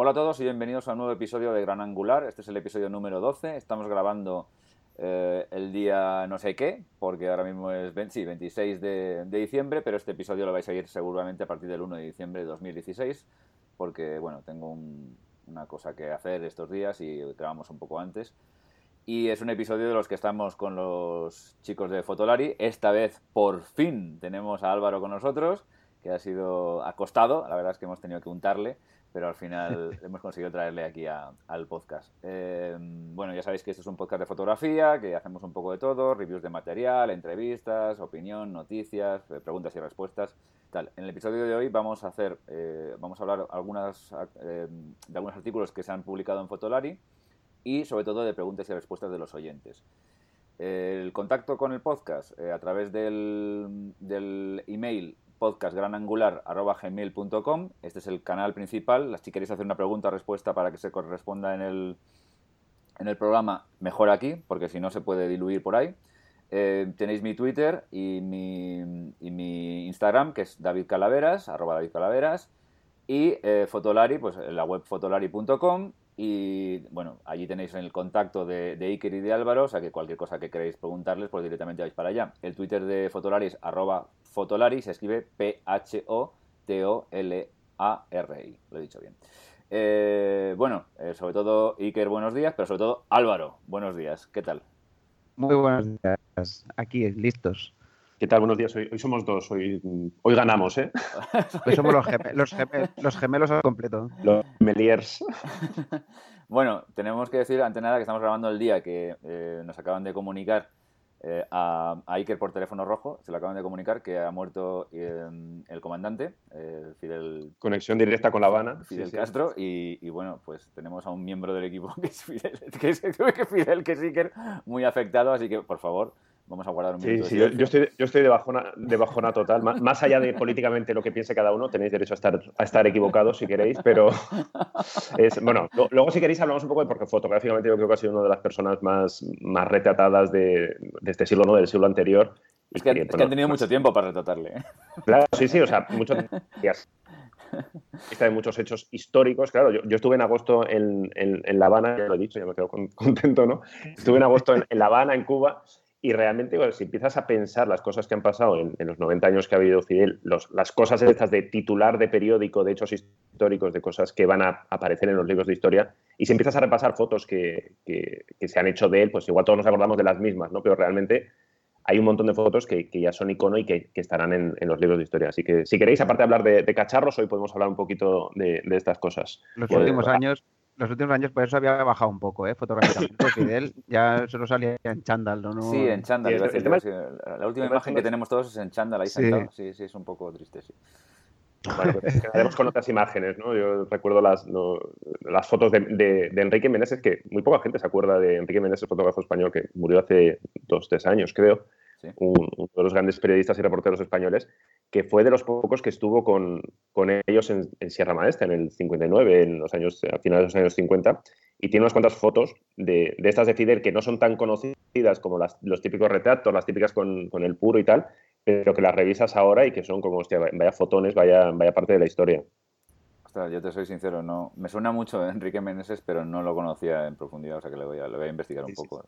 Hola a todos y bienvenidos a un nuevo episodio de Gran Angular. Este es el episodio número 12. Estamos grabando eh, el día no sé qué, porque ahora mismo es 26 de, diciembre, pero este episodio lo vais a ir seguramente a partir del 1 de diciembre de 2016, porque bueno, tengo una cosa que hacer estos días y grabamos un poco antes. Y es un episodio de los que estamos con los chicos de Fotolari. Esta vez, por fin, tenemos a Álvaro con nosotros, que ha sido acostado. La verdad es que hemos tenido que untarle pero al final hemos conseguido traerle aquí al podcast. Em, bueno, ya sabéis que esto es un podcast de fotografía, que hacemos un poco de todo, reviews de material, entrevistas, opinión, noticias, eh, preguntas y respuestas. Tal. En el episodio de hoy vamos a hacer, eh, vamos a hablar algunas, em, de algunos artículos que se han publicado en Fotolari y sobre todo de preguntas y respuestas de los oyentes. El contacto con el podcast eh, a través del, del email podcastgranangular.gmail.com. Este es el canal principal. Si queréis hacer una pregunta o respuesta para que se corresponda en el, en el programa, mejor aquí, porque si no se puede diluir por ahí. Eh, tenéis mi Twitter y mi, Instagram, que es David Calaveras, arroba David Calaveras, y eh, Fotolari, pues la web fotolari.com y bueno, allí tenéis el contacto de, Iker y de Álvaro, o sea que cualquier cosa que queréis preguntarles, pues directamente vais para allá. El Twitter de Fotolari es arroba Fotolari, se escribe P-H-O-T-O-L-A-R-I, lo he dicho bien. Eh, bueno, eh, sobre todo Iker, buenos días, pero sobre todo Álvaro, buenos días, ¿qué tal? Muy buenos días, aquí listos. ¿Qué tal? Buenos días. Hoy, somos dos. Hoy, hoy ganamos, ¿eh? Hoy somos los, los, gemelos al completo. Los meliers. bueno, tenemos que decir, ante nada, que estamos grabando el día que eh, nos acaban de comunicar eh, a, Iker por teléfono rojo. Se lo acaban de comunicar que ha muerto eh, el comandante, Fidel. Conexión directa con La Habana. Fidel Castro. Y, bueno, pues tenemos a un miembro del equipo que es Fidel, que es, que Fidel, que es Iker, muy afectado. Así que, por favor, Vamos a guardar un minuto. Sí, sí, yo, estoy, yo estoy de, bajona, de bajona total. Más, allá de políticamente lo que piense cada uno, tenéis derecho a estar, a estar equivocados si queréis, pero es, bueno, luego si queréis hablamos un poco de porque fotográficamente yo creo que ha sido una de las personas más, más retratadas de, de este siglo, ¿no? del siglo anterior. Es que, es que han tenido mucho tiempo para retratarle. ¿eh? Claro, sí, sí, o sea, muchos días. Está de muchos hechos históricos. Claro, yo, yo estuve en agosto en, en, La Habana, ya lo he dicho, ya me quedo contento, ¿no? Estuve en agosto en, en La Habana, en Cuba, y realmente, si empiezas a pensar las cosas que han pasado en, los 90 años que ha habido Fidel, las cosas estas de titular de periódico, de hechos históricos, de cosas que van a aparecer en los libros de historia, y si empiezas a repasar fotos que, se han hecho de él, pues igual todos nos acordamos de las mismas, ¿no? Pero realmente hay un montón de fotos que, ya son icono y que, estarán en, los libros de historia. Así que si queréis, aparte de hablar de, cacharros, hoy podemos hablar un poquito de, estas cosas. Los últimos años los últimos años por eso había bajado un poco, ¿eh? Fotográficamente. Fidel ya solo salía en chándal, ¿no? Sí, en chándal. la última imagen que tenemos todos es en chándal ahí sí. Sí, sí, es un poco triste, sí. Bueno, pues quedaremos con otras imágenes, ¿no? Yo recuerdo las, las fotos de, de, Enrique Meneses, que muy poca gente se acuerda de Enrique Meneses, fotógrafo español que murió hace dos, tres años, creo uno de los grandes periodistas y reporteros españoles, que fue de los pocos que estuvo con, con ellos en, Sierra Maestra en el 59, en los años, a finales de los años 50, y tiene unas cuantas fotos de, de estas de Fidel que no son tan conocidas como las, los típicos retratos, las típicas con, con, el puro y tal, pero que las revisas ahora y que son como, hostia, vaya fotones, vaya, vaya parte de la historia. Ostras, yo te soy sincero, no me suena mucho Enrique Meneses, pero no lo conocía en profundidad, o sea que le voy a, le voy a investigar un poco.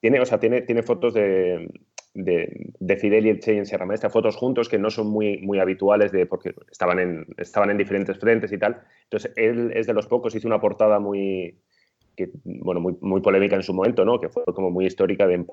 Tiene, o sea, tiene, tiene fotos de, de, Fidel y el Che en Sierra Maestra, fotos juntos que no son muy, muy habituales de, porque estaban en, estaban en diferentes frentes y tal. Entonces, él es de los pocos, hizo una portada muy, que, bueno, muy, muy polémica en su momento, ¿no? que fue como muy histórica de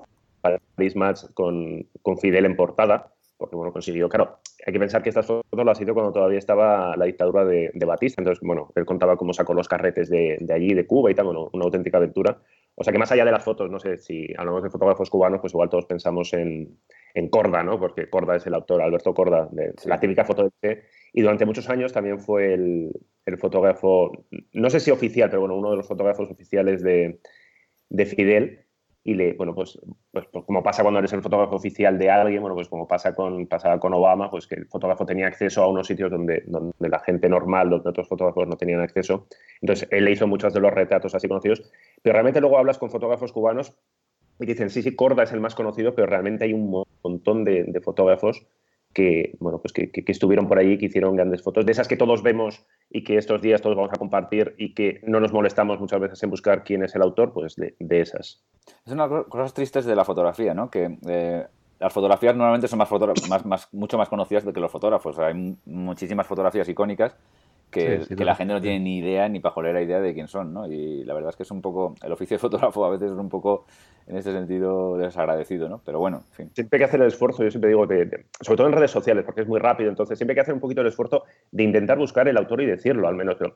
Paris Match con, con Fidel en portada, porque bueno, consiguió, claro, hay que pensar que estas fotos las hizo cuando todavía estaba la dictadura de, de Batista, entonces, bueno, él contaba cómo sacó los carretes de, de allí, de Cuba y tal, bueno, una auténtica aventura. O sea que más allá de las fotos, no sé, si hablamos de fotógrafos cubanos, pues igual todos pensamos en, en Corda, ¿no? Porque Corda es el autor, Alberto Corda, de la típica foto de Che. Y durante muchos años también fue el, el, fotógrafo, no sé si oficial, pero bueno, uno de los fotógrafos oficiales de, de Fidel y le, bueno, pues, pues, pues, como pasa cuando eres el fotógrafo oficial de alguien, bueno, pues como pasa con, pasaba con Obama, pues que el fotógrafo tenía acceso a unos sitios donde, donde la gente normal, donde otros fotógrafos no tenían acceso. Entonces, él le hizo muchos de los retratos así conocidos, pero realmente luego hablas con fotógrafos cubanos y dicen, sí, sí, Corda es el más conocido, pero realmente hay un montón de, fotógrafos que, bueno, pues que, estuvieron por ahí, que hicieron grandes fotos, de esas que todos vemos y que estos días todos vamos a compartir y que no nos molestamos muchas veces en buscar quién es el autor, pues de, esas. Es una de las cosas tristes de la fotografía, ¿no? Que eh, las fotografías normalmente son más, más, más, mucho más conocidas que los fotógrafos. hay muchísimas fotografías icónicas que, la gente no tiene ni idea ni pajolera idea de quién son, ¿no? Y la verdad es que es un poco, el oficio de fotógrafo a veces es un poco, en este sentido, desagradecido, ¿no? Pero bueno, en fin. Siempre hay que hacer el esfuerzo, yo siempre digo, que, sobre todo en redes sociales, porque es muy rápido, entonces siempre hay que hacer un poquito el esfuerzo de intentar buscar el autor y decirlo, al menos, pero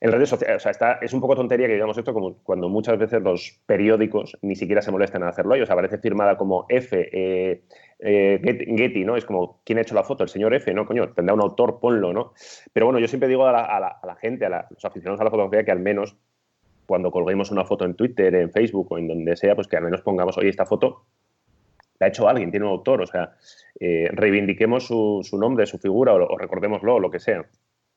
en redes sociales, o sea, está, es un poco tontería que digamos esto como cuando muchas veces los periódicos ni siquiera se molestan en hacerlo ellos, aparece firmada como F, eh, eh, Getty, ¿no? Es como, ¿quién ha hecho la foto? El señor F, ¿no? Coño, tendrá un autor, ponlo, ¿no? Pero bueno, yo siempre digo a la, gente, a, los aficionados a la fotografía, que al menos cuando colguemos una foto en Twitter, en Facebook o en donde sea, pues que al menos pongamos, oye, esta foto la ha hecho alguien, tiene un autor, o sea, eh, reivindiquemos su, nombre, su figura o, o recordémoslo, o lo que sea.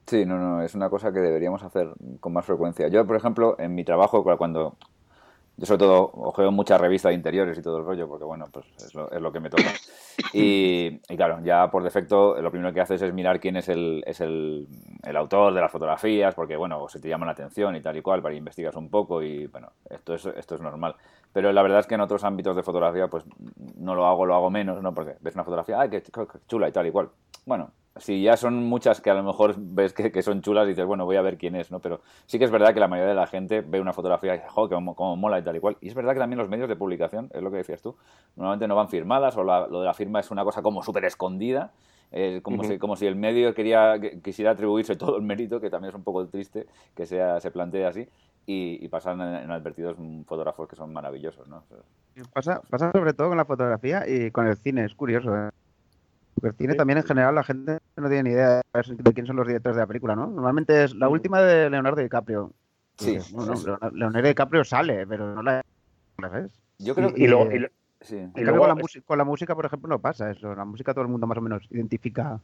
Sí, no, no, es una cosa que deberíamos hacer con más frecuencia. Yo, por ejemplo, en mi trabajo, cuando yo sobre todo ojeo muchas revistas de interiores y todo el rollo, porque bueno, pues es lo, es lo que me toca. Y, claro, ya por defecto lo primero que haces es mirar quién es el, es el, el, autor de las fotografías, porque bueno, se te llama la atención y tal y cual, para investigar un poco y bueno, esto es, esto es normal. Pero la verdad es que en otros ámbitos de fotografía pues no lo hago, lo hago menos, ¿no? Porque ves una fotografía, ay, qué chula y tal y cual. Bueno, si ya son muchas que a lo mejor ves que, son chulas y dices, bueno, voy a ver quién es, ¿no? Pero sí que es verdad que la mayoría de la gente ve una fotografía y dice, jo, como, mola y tal y cual. Y es verdad que también los medios de publicación, es lo que decías tú, normalmente no van firmadas o lo de la firma es una cosa como súper escondida. como, si, como si el medio quería, quisiera atribuirse todo el mérito, que también es un poco triste que sea, se plantee así, y, pasan en, advertidos fotógrafos que son maravillosos. ¿no? Pasa, pasa sobre todo con la fotografía y con el cine, es curioso. ¿eh? El cine también en general la gente no tiene ni idea de quién son los directores de la película, ¿no? Normalmente es la última de Leonardo DiCaprio. Sí. Leonardo DiCaprio sale, pero no la, ves. Yo creo que... Y, luego, con, la con la música, por ejemplo, no pasa eso. La música todo el mundo más o menos identifica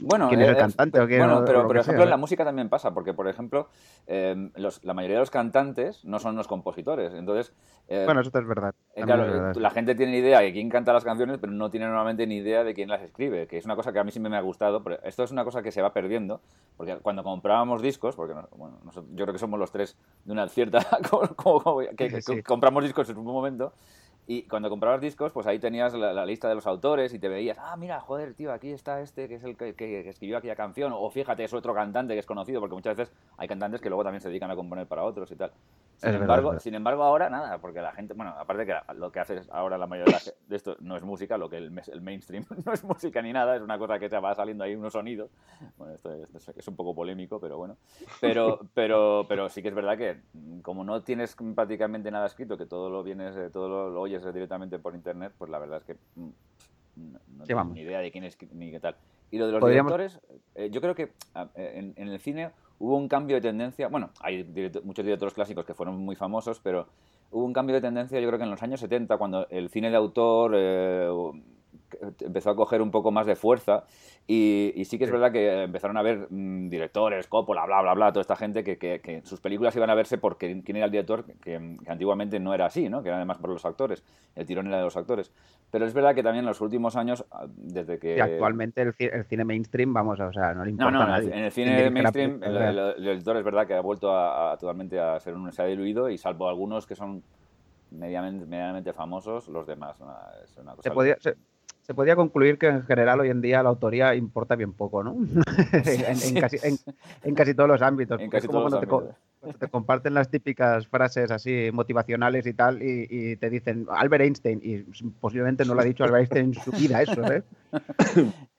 bueno, ¿Quién es el eh, cantante? bueno, pero por ejemplo en la música también pasa, porque por ejemplo em, la mayoría de los cantantes no son los compositores, entonces... Eh, bueno, eso es verdad. Eh, claro, la gente tiene idea de quién canta las canciones, pero no tiene normalmente ni idea de quién las escribe, que es una cosa que a mí siempre me ha gustado, pero esto es una cosa que se va perdiendo, porque cuando comprábamos discos, porque bueno, yo creo que somos los tres de una cierta... que, compramos discos en un momento y cuando comprabas discos, pues ahí tenías la, lista de los autores y te veías, ah, mira, joder, tío, aquí está este que es el que, escribió aquella canción, o fíjate, es otro cantante que es conocido, porque muchas veces hay cantantes que luego también se dedican a componer para otros y tal. Sin, embargo, sin embargo, ahora nada, porque la gente, bueno, aparte que lo que hace ahora la mayoría de, esto no es música, lo que el, el, mainstream no es música ni nada, es una cosa que se va saliendo ahí unos sonidos. Bueno, esto es, un poco polémico, pero bueno. Pero, pero, pero sí que es verdad que como no tienes prácticamente nada escrito, que todo lo vienes, eh, todo lo, lo oyes directamente por internet, pues la verdad es que mm, no, tengo ni idea de quién es ni qué tal. Y lo de los directores, eh, yo creo que en, el cine hubo un cambio de tendencia. Bueno, hay muchos directores clásicos que fueron muy famosos, pero hubo un cambio de tendencia, yo creo que en los años 70, cuando el cine de autor eh, empezó a coger un poco más de fuerza y, sí que es verdad que empezaron a ver mm, directores, Coppola, bla, bla, bla, toda esta gente que, que, sus películas iban a verse porque quién era el director, que, antiguamente no era así, ¿no? que era además por los actores, el tirón era de los actores. Pero es verdad que también en los últimos años, ah, desde que... actualmente el, cine mainstream, vamos, o sea, no le importa no, no, En el cine mainstream el, director es verdad que ha vuelto a, totalmente a ser un... se ha diluido y salvo algunos que son medianamente, medianamente famosos, los demás. Es una cosa se podía, se podría concluir que en general hoy en día la autoría importa bien poco, ¿no? en, casi, todos los ámbitos. En casi todos los ámbitos. Te, comparten las típicas frases así motivacionales y tal y, te dicen Albert Einstein y posiblemente no lo ha dicho Albert Einstein en su vida eso, ¿eh?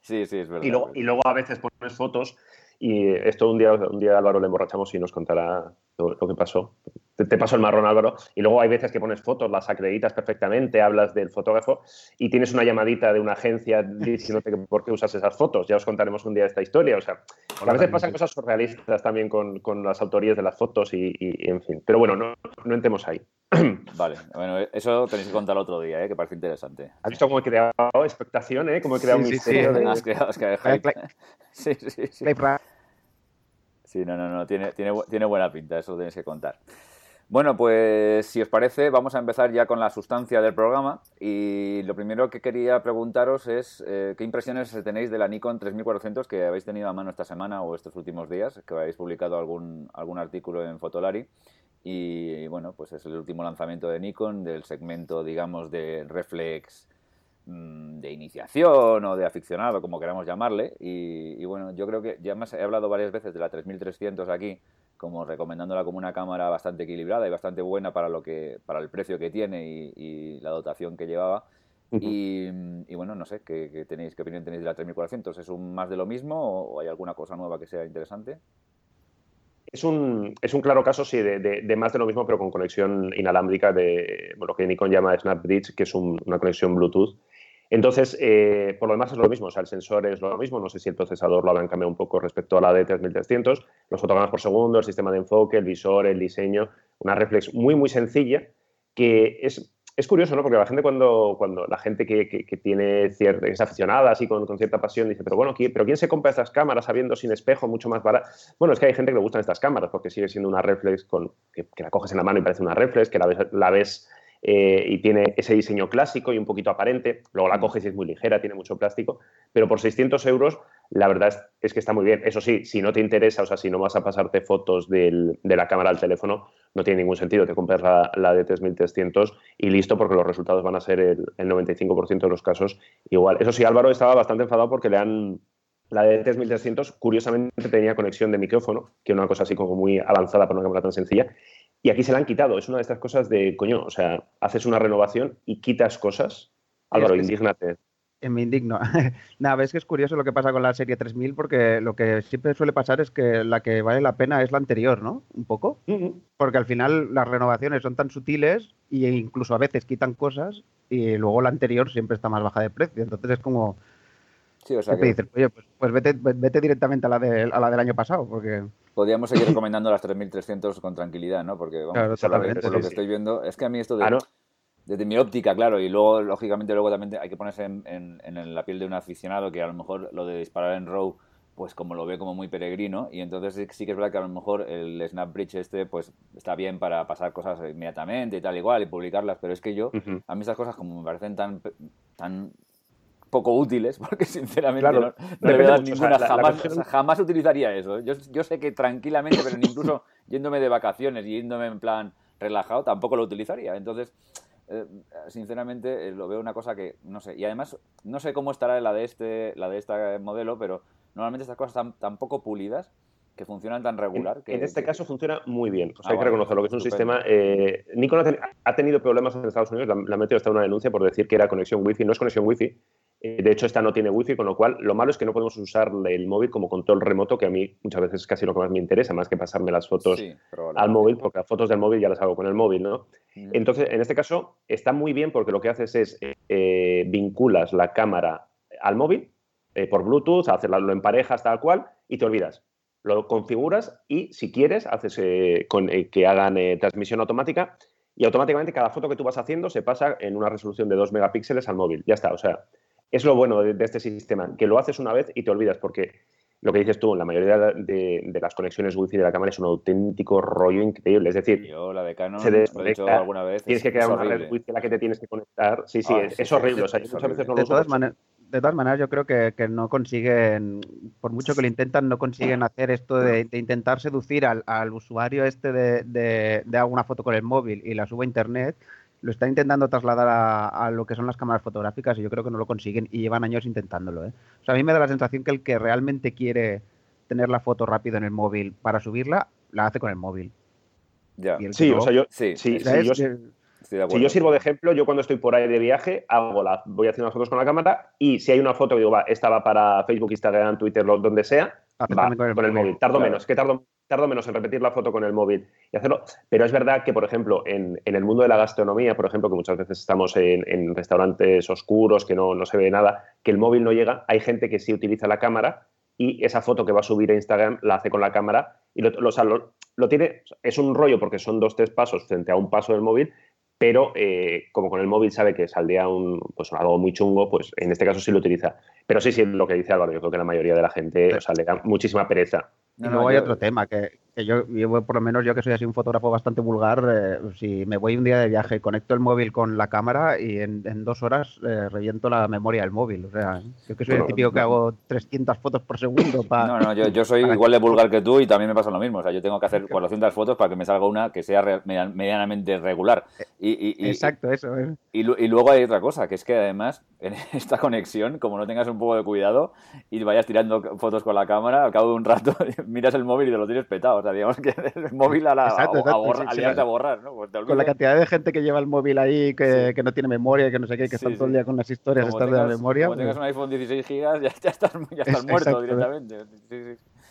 Sí, sí, es verdad. Y luego, y luego a veces pones fotos y esto un día, un día Álvaro le emborrachamos y nos contará lo, que pasó. Te, te, paso el marrón, Álvaro. Y luego hay veces que pones fotos, las acreditas perfectamente, hablas del fotógrafo y tienes una llamadita de una agencia diciéndote por qué usas esas fotos. Ya os contaremos un día esta historia. O sea, a veces pasan cosas surrealistas también con, con, las autorías de las fotos y, en fin. Pero bueno, no, no entremos ahí. Vale, bueno, eso tenéis que contar otro día, ¿eh? que parece interesante. ¿Has visto cómo he creado expectación, eh? Cómo he creado un misterio de... Sí, sí, sí. Sí, no, no, no, tiene, tiene, tiene buena pinta, eso lo tenéis que contar. Bueno, pues si os parece, vamos a empezar ya con la sustancia del programa. Y lo primero que quería preguntaros es eh, qué impresiones tenéis de la Nikon 3400 que habéis tenido a mano esta semana o estos últimos días, que habéis publicado algún, algún artículo en Fotolari. Y bueno, pues es el último lanzamiento de Nikon del segmento, digamos, de reflex de iniciación o de aficionado, como queramos llamarle. Y, y bueno, yo creo que ya más he hablado varias veces de la 3300 aquí como recomendándola como una cámara bastante equilibrada y bastante buena para lo que para el precio que tiene y, la dotación que llevaba. y, bueno, no sé, ¿qué, tenéis, ¿qué opinión tenéis de la 3400? ¿Es un más de lo mismo o hay alguna cosa nueva que sea interesante? Es un, es un claro caso, sí, de, de, más de lo mismo, pero con conexión inalámbrica de lo que Nikon llama SnapBridge, que es una conexión Bluetooth entonces, eh, por lo demás es lo mismo, o sea, el sensor es lo mismo, no sé si el procesador lo habrán cambiado un poco respecto a la de 3300, los fotogramas por segundo, el sistema de enfoque, el visor, el diseño, una reflex muy, muy sencilla, que es, es curioso, ¿no? Porque la gente cuando, cuando la gente que, que, tiene cierta, es aficionada así con, con, cierta pasión dice, pero bueno, ¿quién, pero ¿quién se compra estas cámaras sabiendo sin espejo, mucho más barato? Bueno, es que hay gente que le gustan estas cámaras porque sigue siendo una reflex con, que, la coges en la mano y parece una reflex, que la ves, la ves eh, y tiene ese diseño clásico y un poquito aparente. Luego la mm. coges y es muy ligera, tiene mucho plástico, pero por 600 euros la verdad es, que está muy bien. Eso sí, si no te interesa, o sea, si no vas a pasarte fotos de la cámara al teléfono, no tiene ningún sentido. Te compras la, de 3300 y listo, porque los resultados van a ser el, 95% de los casos igual. Eso sí, Álvaro estaba bastante enfadado porque le han, la de 3300, curiosamente, tenía conexión de micrófono, que es una cosa así como muy avanzada para una cámara tan sencilla, y aquí se la han quitado. Es una de estas cosas de, coño, o sea, haces una renovación y quitas cosas. Álvaro, indígnate. Me indigno. Nada, ves que es curioso lo que pasa con la serie 3000 porque lo que siempre suele pasar es que la que vale la pena es la anterior, ¿no? Un poco. Porque al final las renovaciones son tan sutiles e incluso a veces quitan cosas y luego la anterior siempre está más baja de precio. Entonces es como... Sí, o sea que... dices, oye, pues, pues vete, vete, directamente a la, de, a la del año pasado, porque podríamos seguir recomendando las 3300 con tranquilidad, ¿no? Porque vamos, por, lo, que estoy viendo, es que a mí esto de, ah, desde mi óptica, claro, y luego, lógicamente, luego también hay que ponerse en, la piel de un aficionado que a lo mejor lo de disparar en RAW, pues como lo ve como muy peregrino, y entonces sí que es verdad que a lo mejor el Snap Bridge este, pues está bien para pasar cosas inmediatamente y tal igual y publicarlas, pero es que yo, a mí estas cosas como me parecen tan, tan poco útiles, porque sinceramente no, no ninguna, jamás, jamás, utilizaría eso. Yo, yo, sé que tranquilamente, pero incluso yéndome de vacaciones y yéndome en plan relajado, tampoco lo utilizaría. Entonces, eh, sinceramente, eh, lo veo una cosa que, no sé, y además, no sé cómo estará la de este, la de este modelo, pero normalmente estas cosas están tan poco pulidas que funcionan tan regular. En, este caso funciona muy bien. O sea, hay que reconocerlo, que es un sistema. Eh, Nikon ha, tenido problemas en Estados Unidos, la, ha metido hasta una denuncia por decir que era conexión Wi-Fi. No es conexión Wi-Fi. Eh, de hecho, esta no tiene Wi-Fi, con lo cual lo malo es que no podemos usar el móvil como control remoto, que a mí muchas veces es casi lo que más me interesa, más que pasarme las fotos al móvil, porque las fotos del móvil ya las hago con el móvil, ¿no? Entonces, en este caso, está muy bien porque lo que haces es eh, vinculas la cámara al móvil por Bluetooth, haces, lo emparejas tal cual y te olvidas lo configuras y si quieres haces eh, con, eh, que hagan eh, transmisión automática y automáticamente cada foto que tú vas haciendo se pasa en una resolución de 2 megapíxeles al móvil. Ya está, o sea, es lo bueno de, este sistema, que lo haces una vez y te olvidas porque lo que dices tú, la mayoría de, las conexiones wifi de la cámara es un auténtico rollo increíble. Es decir, Yo, la de Canon, se desconecta, alguna vez. Tienes que crear una red wifi a la que te tienes que conectar. Sí, sí, ah, es, horrible. o sea, muchas veces no de todas maneras de todas maneras, yo creo que, no consiguen, por mucho que lo intentan, no consiguen hacer esto de, intentar seducir al, usuario este de, de, alguna foto con el móvil y la subo a internet. Lo están intentando trasladar a, lo que son las cámaras fotográficas y yo creo que no lo consiguen y llevan años intentándolo. ¿eh? O sea, a mí me da la sensación que el que realmente quiere tener la foto rápido en el móvil para subirla, la hace con el móvil. Ya. Sí, o sea, yo, sí, sí, yo, si yo sirvo de ejemplo, yo cuando estoy por ahí de viaje, hago la, voy haciendo las fotos con la cámara y si hay una foto digo, va, esta va para Facebook, Instagram, Twitter, donde sea, ah, va con el, móvil. Tardo menos, que tardo, tardo menos en repetir la foto con el móvil y hacerlo. Pero es verdad que, por ejemplo, en, el mundo de la gastronomía, por ejemplo, que muchas veces estamos en, restaurantes oscuros, que no, no se ve nada, que el móvil no llega, hay gente que sí utiliza la cámara y esa foto que va a subir a Instagram la hace con la cámara y lo, lo, tiene, es un rollo porque son dos, tres pasos frente a un paso del móvil, pero eh, como con el móvil sabe que saldría un, pues algo muy chungo, pues en este caso sí lo utiliza. Pero sí, sí, lo que dice Álvaro, yo creo que la mayoría de la gente o sea, le da muchísima pereza. Y luego hay otro tema, que, que yo, por lo menos yo que soy así un fotógrafo bastante vulgar, eh, si me voy un día de viaje, conecto el móvil con la cámara y en, dos horas eh, reviento la memoria del móvil. O sea, yo que soy el típico que hago 300 fotos por segundo. Para, no, no, yo, soy igual de vulgar que tú y también me pasa lo mismo. O sea, yo tengo que hacer 400 fotos para que me salga una que sea medianamente regular. Y, Exacto, eso. Y, luego hay otra cosa, que es que además en esta conexión, como no tengas un poco de cuidado y vayas tirando fotos con la cámara, al cabo de un rato miras el móvil y te lo tienes petado. O sea, digamos que el móvil a la a, borrar, ¿no? Pues con la cantidad de gente que lleva el móvil ahí, que, que no tiene memoria, que no sé qué, que están todo el día con las historias estas de la memoria. Como tengas pues un iPhone 16 GB, ya, ya estás, ya estás muerto directamente.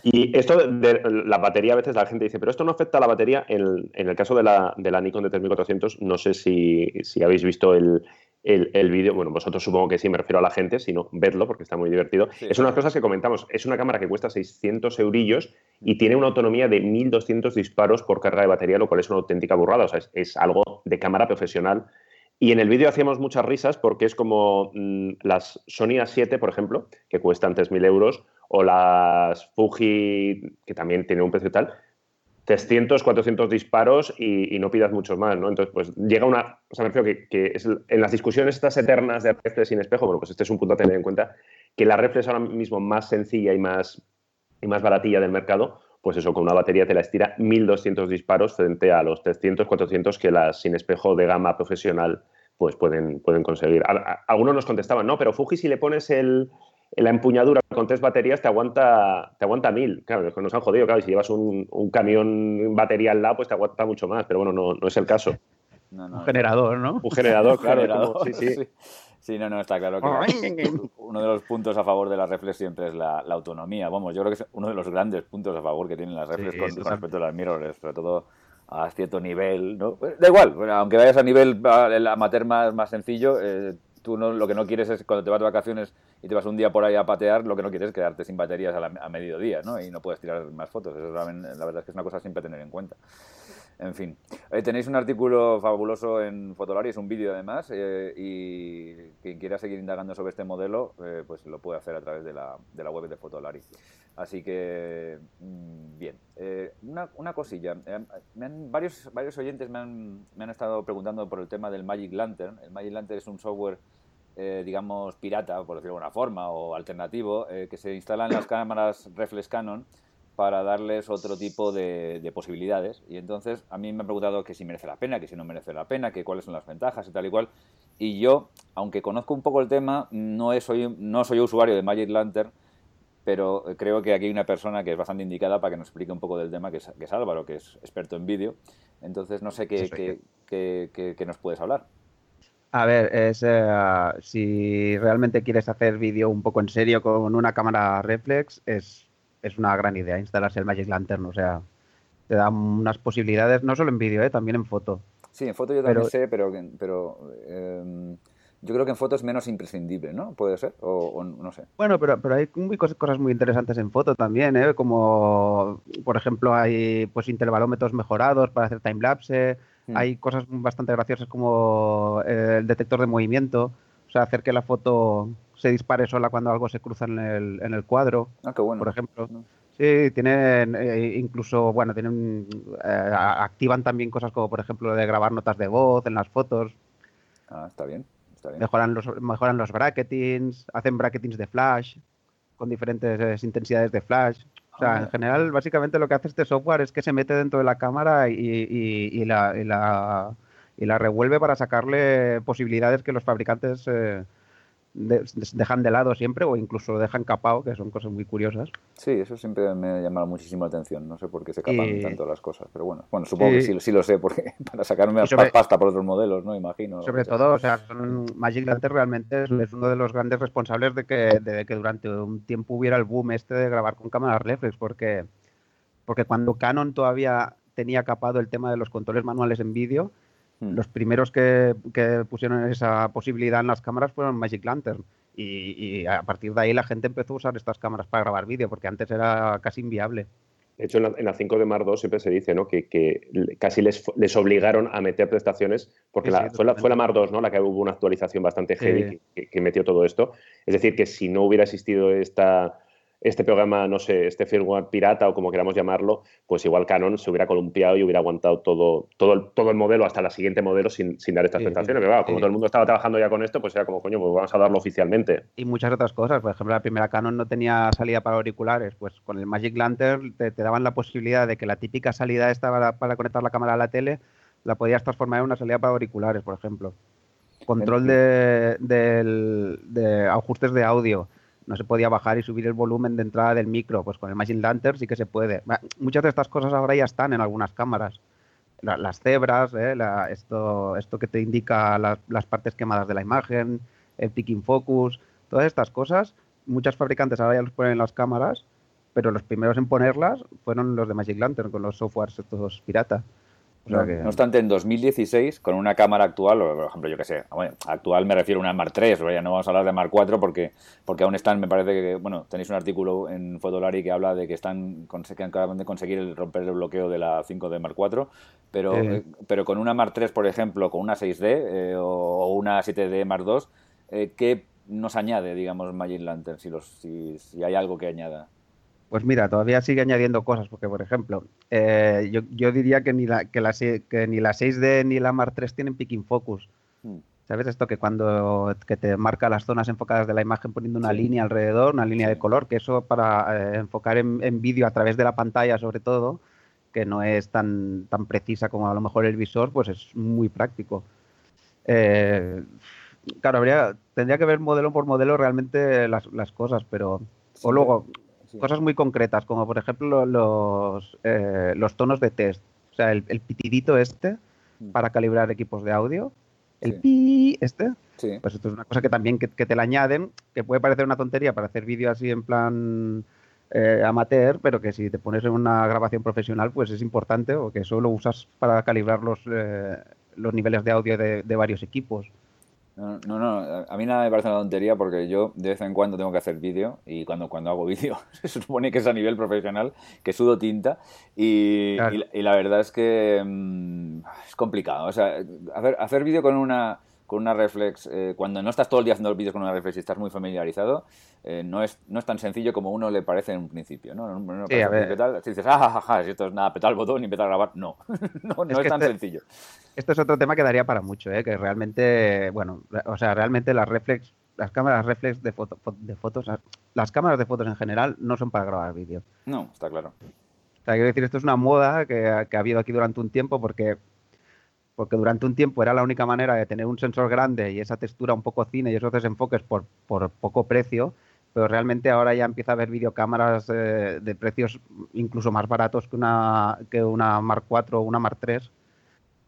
Y esto de la batería, a veces la gente dice, pero esto no afecta a la batería. En, en el caso de la, de la Nikon de 3400, no sé si, si habéis visto el, el, vídeo, bueno, vosotros supongo que sí, me refiero a la gente, sino verlo porque está muy divertido. es una de las cosas que comentamos, es una cámara que cuesta 600 eurillos y tiene una autonomía de 1200 disparos por carga de batería, lo cual es una auténtica burrada, o sea, es, algo de cámara profesional. Y en el vídeo hacíamos muchas risas porque es como mm, las Sony A7, por ejemplo, que cuestan 3.000 euros, o las Fuji, que también tiene un precio tal, 300, 400 disparos y, no pidas muchos más, ¿no? Entonces, pues llega una... O sea, me refiero que, en las discusiones estas eternas de reflex sin espejo, bueno, pues este es un punto a tener en cuenta, que la reflex ahora mismo más sencilla y más, y más baratilla del mercado, pues eso, con una batería te la estira 1200 disparos frente a los 300, 400 que las sin espejo de gama profesional pues pueden, pueden conseguir. algunos nos contestaban, no, pero Fuji si le pones el, la empuñadura con tres baterías te aguanta, te aguanta mil. Claro, nos han jodido, claro, y si llevas un, un camión batería al lado, pues te aguanta mucho más, pero bueno, no, no es el caso. un generador, ¿no? Un generador, claro. sí, sí. sí. no, no, está claro que uno de los puntos a favor de la reflex siempre es la, autonomía. Vamos, yo creo que es uno de los grandes puntos a favor que tienen las reflex con, respecto a las mirrorless, sobre todo a cierto nivel, ¿no? Da igual, aunque vayas a nivel amateur más, más sencillo, eh, tú no, lo que no quieres es cuando te vas de vacaciones y te vas un día por ahí a patear, lo que no quieres es quedarte sin baterías a, mediodía, ¿no? Y no puedes tirar más fotos. Eso la verdad es que es una cosa siempre tener en cuenta. En fin, eh, tenéis un artículo fabuloso en Fotolari, es un vídeo además, eh, y quien quiera seguir indagando sobre este modelo, eh, pues lo puede hacer a través de la, de la web de Fotolari. Así que, mm, bien. una, una, cosilla, varios, varios oyentes me han, estado preguntando por el tema del Magic Lantern. El Magic Lantern es un software digamos, pirata, por decirlo de alguna forma, o alternativo, que se instala en las cámaras reflex Canon para darles otro tipo de, posibilidades. Y entonces a mí me han preguntado que si merece la pena, que si no merece la pena, que cuáles son las ventajas y tal y cual. Y yo, aunque conozco un poco el tema, no soy, no soy usuario de Magic Lantern, pero creo que aquí hay una persona que es bastante indicada para que nos explique un poco del tema, que es, que es Álvaro, que es experto en vídeo. Entonces, no sé qué, qué, nos puedes hablar. A ver, es, eh, si realmente quieres hacer vídeo un poco en serio con una cámara reflex, es es una gran idea instalarse el Magic Lantern, o sea, te da unas posibilidades, no solo en vídeo, ¿eh? también en foto. Sí, en foto yo también sé, pero, pero em, yo creo que en foto es menos imprescindible, ¿no? Puede ser, o, no sé. Bueno, pero, pero hay cosas muy interesantes en foto también, ¿eh? Como, por ejemplo, hay pues intervalómetros mejorados para hacer timelapse, hmm. hay cosas bastante graciosas como el detector de movimiento, o sea, hacer que la foto se dispare sola cuando algo se cruza en el, en el cuadro. Ah, qué bueno. Por ejemplo. Sí, tienen eh, incluso, bueno, tienen eh, activan también cosas como, por ejemplo, de grabar notas de voz en las fotos. Ah, está bien. Está bien. Mejoran los, mejoran los bracketings, hacen bracketings de flash con diferentes eh, intensidades de flash. O sea, en general, básicamente lo que hace este software es que se mete dentro de la cámara y, y, la, y la, la, revuelve para sacarle posibilidades que los fabricantes dejan de lado siempre o incluso lo dejan capado, que son cosas muy curiosas. Sí, eso siempre me ha llamado muchísimo la atención. No sé por qué se capan tanto las cosas, pero bueno, bueno supongo que sí, lo sé, porque para sacarme más pasta por otros modelos, ¿no? Imagino. Sobre todo, o sea, Magic Lantern realmente es, uno de los grandes responsables de que, de que durante un tiempo hubiera el boom este de grabar con cámaras reflex, porque, porque cuando Canon todavía tenía capado el tema de los controles manuales en vídeo, Hmm. Los primeros que, pusieron esa posibilidad en las cámaras fueron Magic Lantern. Y, a partir de ahí la gente empezó a usar estas cámaras para grabar vídeo, porque antes era casi inviable. De hecho, en la, 5 de Mar 2 siempre se dice ¿no? que, casi les, les, obligaron a meter prestaciones, porque fue, la, fue, la, Mar 2 ¿no? la que hubo una actualización bastante heavy que, metió todo esto. Es decir, que si no hubiera existido esta, este programa, no sé, este firmware pirata o como queramos llamarlo, pues igual Canon se hubiera columpiado y hubiera aguantado todo, todo, el, todo el modelo hasta la siguiente modelo sin, sin dar estas sensaciones. Pero como todo el mundo estaba trabajando ya con esto, pues era como, coño, pues vamos a darlo oficialmente. Y muchas otras cosas. Por ejemplo, la primera Canon no tenía salida para auriculares. Pues con el Magic Lantern te, daban la posibilidad de que la típica salida esta para, para, conectar la cámara a la tele la podías transformar en una salida para auriculares, por ejemplo. Control de, de ajustes de audio no se podía bajar y subir el volumen de entrada del micro, pues con el Magic Lantern sí que se puede. Muchas de estas cosas ahora ya están en algunas cámaras. las cebras, ¿eh? esto, esto que te indica las partes quemadas de la imagen, el picking focus, todas estas cosas, muchas fabricantes ahora ya los ponen en las cámaras, pero los primeros en ponerlas fueron los de Magic Lantern con los softwares estos pirata. No, obstante, en 2016, con una cámara actual, por ejemplo, yo que sé, actual me refiero a una Mark III, ya no vamos a hablar de Mark IV porque, porque aún están, me parece que, bueno, tenéis un artículo en Fotolari que habla de que están que acaban de conseguir el romper el bloqueo de la 5 de Mark IV, pero, eh, pero con una Mark III, por ejemplo, con una 6D eh, o, una 7D Mark II, eh, ¿qué nos añade, digamos, Magic Lantern, si, los, si, si hay algo que añada? Pues mira, todavía sigue añadiendo cosas, porque por ejemplo, eh, yo, diría que ni la, que, la, que ni la 6D ni la Mark 3 tienen picking focus. Hmm. ¿Sabes esto? Que cuando que te marca las zonas enfocadas de la imagen poniendo una línea alrededor, una línea de color, que eso para eh, enfocar en, vídeo a través de la pantalla sobre todo, que no es tan, tan precisa como a lo mejor el visor, pues es muy práctico. Eh, claro, habría, tendría que ver modelo por modelo realmente las, las cosas, pero... o luego, Cosas muy concretas, como por ejemplo los, eh, los tonos de test. O sea, el, pitidito este mm. para calibrar equipos de audio. El pi este. Pues esto es una cosa que también que, te la añaden, que puede parecer una tontería para hacer vídeo así en plan eh, amateur, pero que si te pones en una grabación profesional, pues es importante o que eso lo usas para calibrar los, eh, los niveles de audio de, de varios equipos. No, no, a mí nada me parece una tontería porque yo de vez en cuando tengo que hacer vídeo y cuando, cuando hago vídeo se supone que es a nivel profesional, que sudo tinta y, y, la verdad es que mm, es complicado. O sea, hacer, hacer vídeo con una con una reflex, eh, cuando no estás todo el día haciendo vídeos con una reflex y estás muy familiarizado, eh, no, es, no es tan sencillo como uno le parece en un principio, ¿no? sí, a ver. si dices, ah, ja, ja, si esto es nada, petar el botón y empezar a grabar, no, no, es, tan este sencillo. Esto es otro tema que daría para mucho, ¿eh? que realmente, bueno, o sea, realmente las reflex, las cámaras reflex de, foto, de fotos, las cámaras de fotos en general no son para grabar vídeo. No, está claro. O sea, quiero decir, esto es una moda que, que ha habido aquí durante un tiempo porque porque durante un tiempo era la única manera de tener un sensor grande y esa textura un poco cine y esos desenfoques por, por poco precio, pero realmente ahora ya empieza a haber videocámaras eh, de precios incluso más baratos que una, que una Mark IV o una Mark III,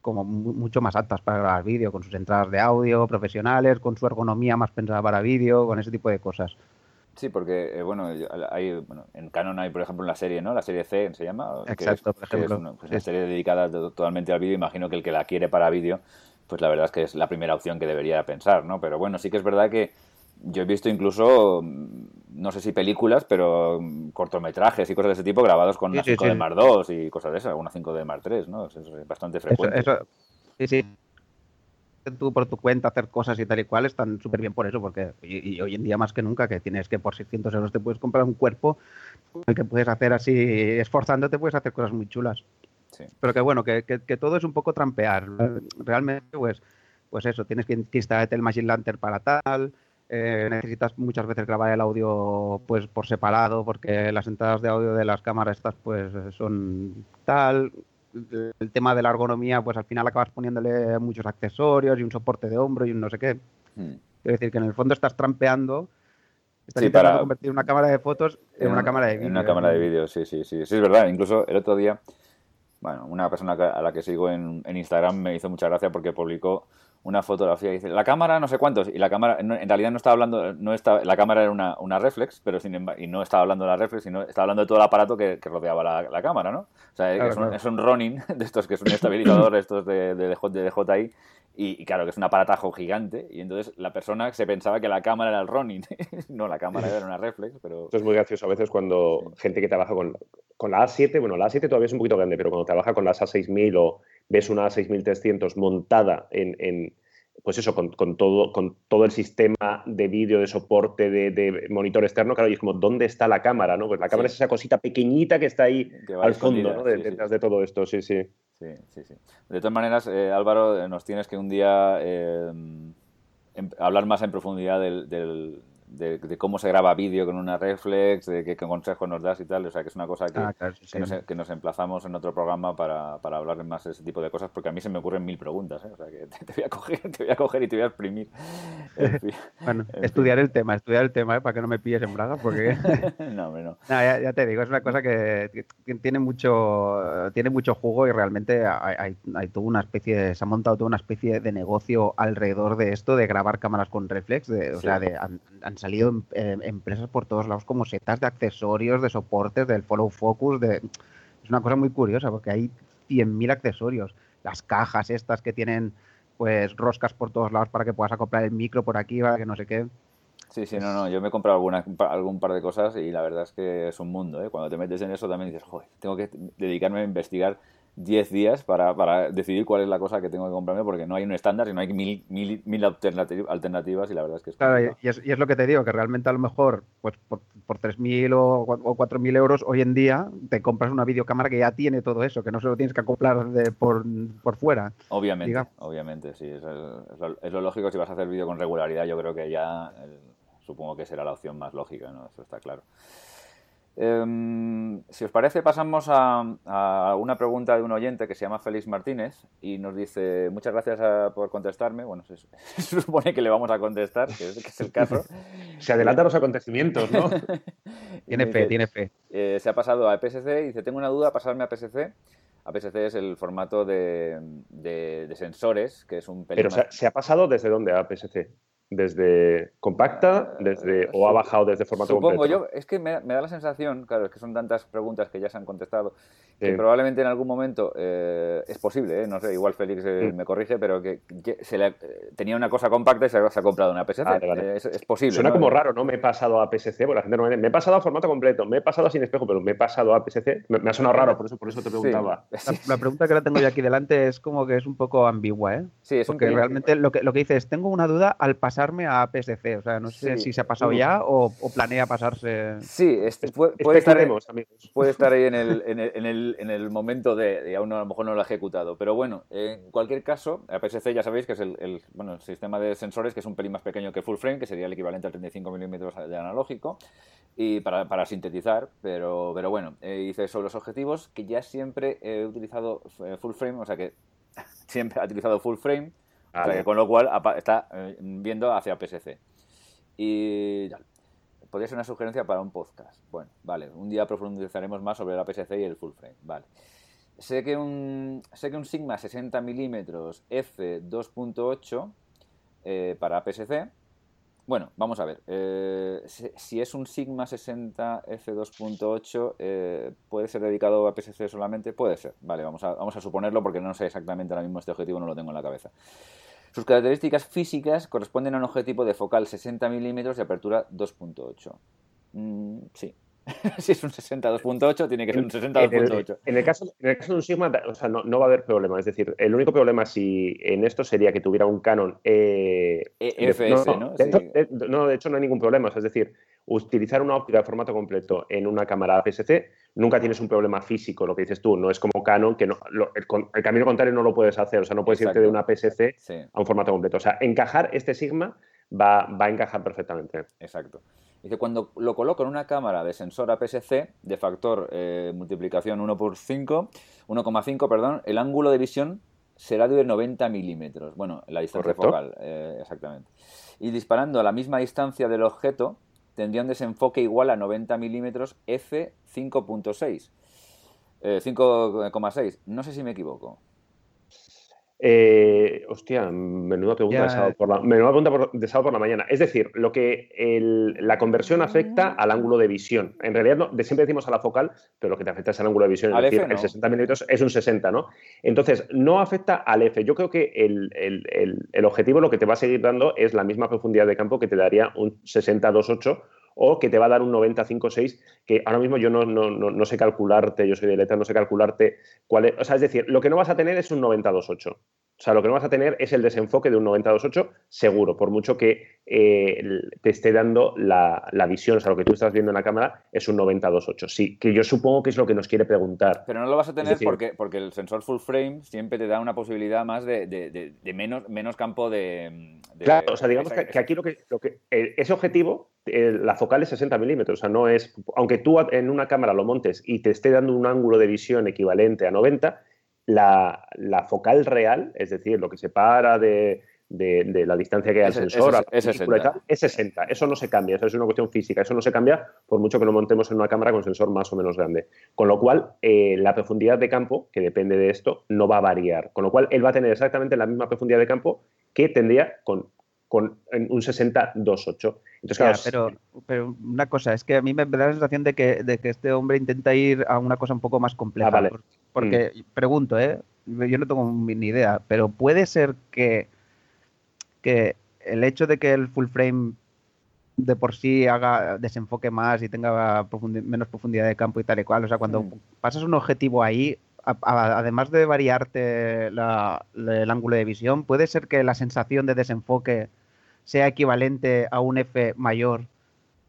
como mucho más altas para grabar vídeo, con sus entradas de audio profesionales, con su ergonomía más pensada para vídeo, con ese tipo de cosas. Sí, porque, eh, bueno, hay, bueno, en Canon hay, por ejemplo, la serie, ¿no? La serie C se llama. Exacto, por ejemplo. es pues, una, serie dedicada totalmente al vídeo. Imagino que el que la quiere para vídeo, pues la verdad es que es la primera opción que debería pensar, ¿no? Pero bueno, sí que es verdad que yo he visto incluso, mm, no sé si películas, pero mm, cortometrajes y cosas de ese tipo grabados con una 5 de Mar 2 y cosas de esas, una 5 de Mar 3, ¿no? Eso es bastante frecuente. sí, sí tú por tu cuenta hacer cosas y tal y cual están súper bien por eso, porque y, hoy en día más que nunca que tienes que por 600 euros te puedes comprar un cuerpo el que puedes hacer así, esforzándote puedes hacer cosas muy chulas. Pero que bueno, que, que, todo es un poco trampear. Realmente, pues, pues eso, tienes que instalarte el Machine Lantern para tal, eh, necesitas muchas veces grabar el audio pues por separado porque las entradas de audio de las cámaras estas pues son tal el tema de la ergonomía, pues al final acabas poniéndole muchos accesorios y un soporte de hombro y un no sé qué. Hmm. Es decir, que en el fondo estás trampeando, estás intentando convertir una cámara de fotos en, una cámara de vídeo. En una cámara de vídeo, sí, sí, sí. Sí, es verdad. Incluso el otro día, bueno, una persona a la que sigo en, en Instagram me hizo mucha gracia porque publicó una fotografía y dice, la cámara no sé cuántos, y la cámara, en realidad no estaba hablando, no estaba, la cámara era una, una reflex, pero sin y no estaba hablando de la reflex, sino estaba hablando de todo el aparato que, rodeaba la, cámara, ¿no? O sea, es, un, es, un, running de estos, que es un estabilizador, estos de, de, de, DJI, y, claro, que es un aparatajo gigante, y entonces la persona se pensaba que la cámara era el running, no, la cámara era una reflex, pero... Esto es muy gracioso a veces cuando gente que trabaja con, con la A7, bueno, la A7 todavía es un poquito grande, pero cuando trabaja con las A6000 o ves una A6300 montada en, pues eso, con, todo, con todo el sistema de vídeo, de soporte, de, monitor externo, claro, y es como, ¿dónde está la cámara? ¿no? Pues la cámara es esa cosita pequeñita que está ahí al fondo, ¿no? detrás de todo esto, sí, sí. Sí, sí, sí. De todas maneras, eh, Álvaro, nos tienes que un día eh, em, hablar más en profundidad del, de, cómo se graba vídeo con una reflex, de qué, consejos nos das y tal. O sea, que es una cosa que, ah, que, nos, emplazamos en otro programa para, para, hablar más de ese tipo de cosas, porque a mí se me ocurren mil preguntas. ¿eh? O sea, que te, voy a coger, te voy a coger y te voy a exprimir. bueno, estudiar el tema, estudiar el tema, ¿eh? para que no me pilles en braga, porque... no, hombre, no. ya, te digo, es una cosa que, tiene mucho tiene mucho jugo y realmente hay, hay, toda una especie, se ha montado toda una especie de negocio alrededor de esto, de grabar cámaras con reflex, de, o sea, de, salido empresas por todos lados como setas de accesorios, de soportes, del follow focus, de... es una cosa muy curiosa porque hay 100.000 accesorios. Las cajas estas que tienen pues roscas por todos lados para que puedas acoplar el micro por aquí, para que no sé qué. Sí, sí, no, no. Yo me he comprado alguna, algún par de cosas y la verdad es que es un mundo. ¿eh? Cuando te metes en eso también dices, joder, tengo que dedicarme a investigar 10 días para, para, decidir cuál es la cosa que tengo que comprarme porque no hay un estándar y no hay mil, mil, mil alternativas y la verdad es que es Claro, y es, y es, lo que te digo, que realmente a lo mejor pues por, por 3.000 o, o 4.000 euros hoy en día te compras una videocámara que ya tiene todo eso, que no se lo tienes que acoplar de, por, por fuera. Obviamente, obviamente, sí. Es, es, lo, lógico si vas a hacer vídeo con regularidad, yo creo que ya supongo que será la opción más lógica, ¿no? Eso está claro. Em, si os parece, pasamos a, una pregunta de un oyente que se llama Félix Martínez y nos dice, muchas gracias por contestarme. Bueno, se, supone que le vamos a contestar, que es, el caso. se adelanta los acontecimientos, ¿no? tiene fe, tiene fe. Eh, se ha pasado a PSC y dice, tengo una duda, pasarme a PSC. APS-C es el formato de, sensores, que es un Pero ¿se ha pasado desde dónde a PSC? Desde compacta desde, o ha bajado desde formato Supongo yo, es que me, da la sensación, claro, es que son tantas preguntas que ya se han contestado, que probablemente en algún momento eh, es posible, eh, no sé, igual Félix eh, me corrige, pero que, se le, tenía una cosa compacta y se, ha comprado una PSC. Es, posible. Suena como raro, ¿no? Me he pasado a PSC, porque la gente no me, me he pasado a formato completo, me he pasado sin espejo, pero me he pasado a PSC. Me, ha sonado raro, por eso, por eso te preguntaba. La, pregunta que la tengo yo aquí delante es como que es un poco ambigua, ¿eh? Sí, es porque realmente lo que, lo que dice es, tengo una duda al pasar pasarme a PSC. O sea, no sé si se ha pasado ya o, planea pasarse. Sí, este, puede, estar, puede estar ahí en el, en el, en el, momento de, aún a lo mejor no lo ha ejecutado. Pero bueno, en cualquier caso, a PSC ya sabéis que es el, bueno, el sistema de sensores que es un pelín más pequeño que full frame, que sería el equivalente al 35 milímetros de analógico, y para, para sintetizar. Pero, pero bueno, eh, hice sobre los objetivos que ya siempre he utilizado eh, full frame, o sea que siempre ha utilizado full frame con lo cual está eh, viendo hacia PSC. Y ya, podría ser una sugerencia para un podcast. Bueno, vale, un día profundizaremos más sobre la PSC y el full frame. Vale. Sé que un, sé que un Sigma 60 milímetros f2.8 eh, para PSC bueno, vamos a ver. Eh, si, es un Sigma 60 F2.8, eh, ¿puede ser dedicado a PSC solamente? Puede ser. Vale, vamos a, vamos a suponerlo porque no sé exactamente ahora mismo este objetivo, no lo tengo en la cabeza. Sus características físicas corresponden a un objetivo de focal 60 milímetros y apertura 2.8. Mm, sí, si es un 62.8, tiene que ser un 62.8. En, el caso, en el caso de un Sigma, o sea, no, va a haber problema. Es decir, el único problema si en esto sería que tuviera un Canon eh, EFS, ¿no? ¿no? De, hecho, no hay ningún problema. es decir, utilizar una óptica de formato completo en una cámara APS-C nunca tienes un problema físico, lo que dices tú. No es como Canon, que no, el, camino contrario no lo puedes hacer. O sea, no puedes irte de una APS-C a un formato completo. O sea, encajar este Sigma va, va a encajar perfectamente. Exacto. Dice, cuando lo coloco en una cámara de sensor APS-C de factor eh, multiplicación 1 por 5, 1,5, perdón, el ángulo de visión será de 90 milímetros. Bueno, la distancia focal, eh, exactamente. Y disparando a la misma distancia del objeto, tendría un desenfoque igual a 90 milímetros f5.6. 5,6. Eh, no sé si me equivoco. Eh, hostia, menuda pregunta, de sábado, por la, de sábado por la mañana. Es decir, lo que la conversión afecta mm. al ángulo de visión. En realidad, no, de, siempre decimos a la focal, pero lo que te afecta es al ángulo de visión. Es decir, el 60 milímetros es un 60, ¿no? Entonces, no afecta al F. Yo creo que el, objetivo lo que te va a seguir dando es la misma profundidad de campo que te daría un 60-2.8 o que te va a dar un 90-5-6, que ahora mismo yo no, no, sé calcularte, yo soy de letra, no sé calcularte cuál es. O sea, es decir, lo que no vas a tener es un 92.8. O sea, lo que no vas a tener es el desenfoque de un 90-2.8 seguro, por mucho que eh, te esté dando la, visión, o sea, lo que tú estás viendo en la cámara es un 90-2.8. Sí, que yo supongo que es lo que nos quiere preguntar. Pero no lo vas a tener porque, porque el sensor full frame siempre te da una posibilidad más de, menos, menos campo de, Claro, o sea, digamos que, aquí lo que, lo que eh, ese objetivo, eh, la focal es 60 milímetros, o sea, no es, aunque tú en una cámara lo montes y te esté dando un ángulo de visión equivalente a 90, la, focal real, es decir, lo que separa de, de, la distancia que hay al sensor es, 60. es 60. Eso no se cambia, eso es una cuestión física. Eso no se cambia por mucho que lo montemos en una cámara con sensor más o menos grande. Con lo cual, eh, la profundidad de campo, que depende de esto, no va a variar. Con lo cual, él va a tener exactamente la misma profundidad de campo que tendría con, con un 60-2.8. Entonces, pero, pero, una cosa, es que a mí me da la sensación de que, de que este hombre intenta ir a una cosa un poco más compleja. Ah, vale. Porque, mm. pregunto, ¿eh? yo no tengo ni idea, pero puede ser que, que el hecho de que el full frame de por sí haga desenfoque más y tenga menos profundidad de campo y tal y cual, o sea, cuando mm. pasas un objetivo ahí, además de variarte el ángulo de visión, puede ser que la sensación de desenfoque sea equivalente a un F mayor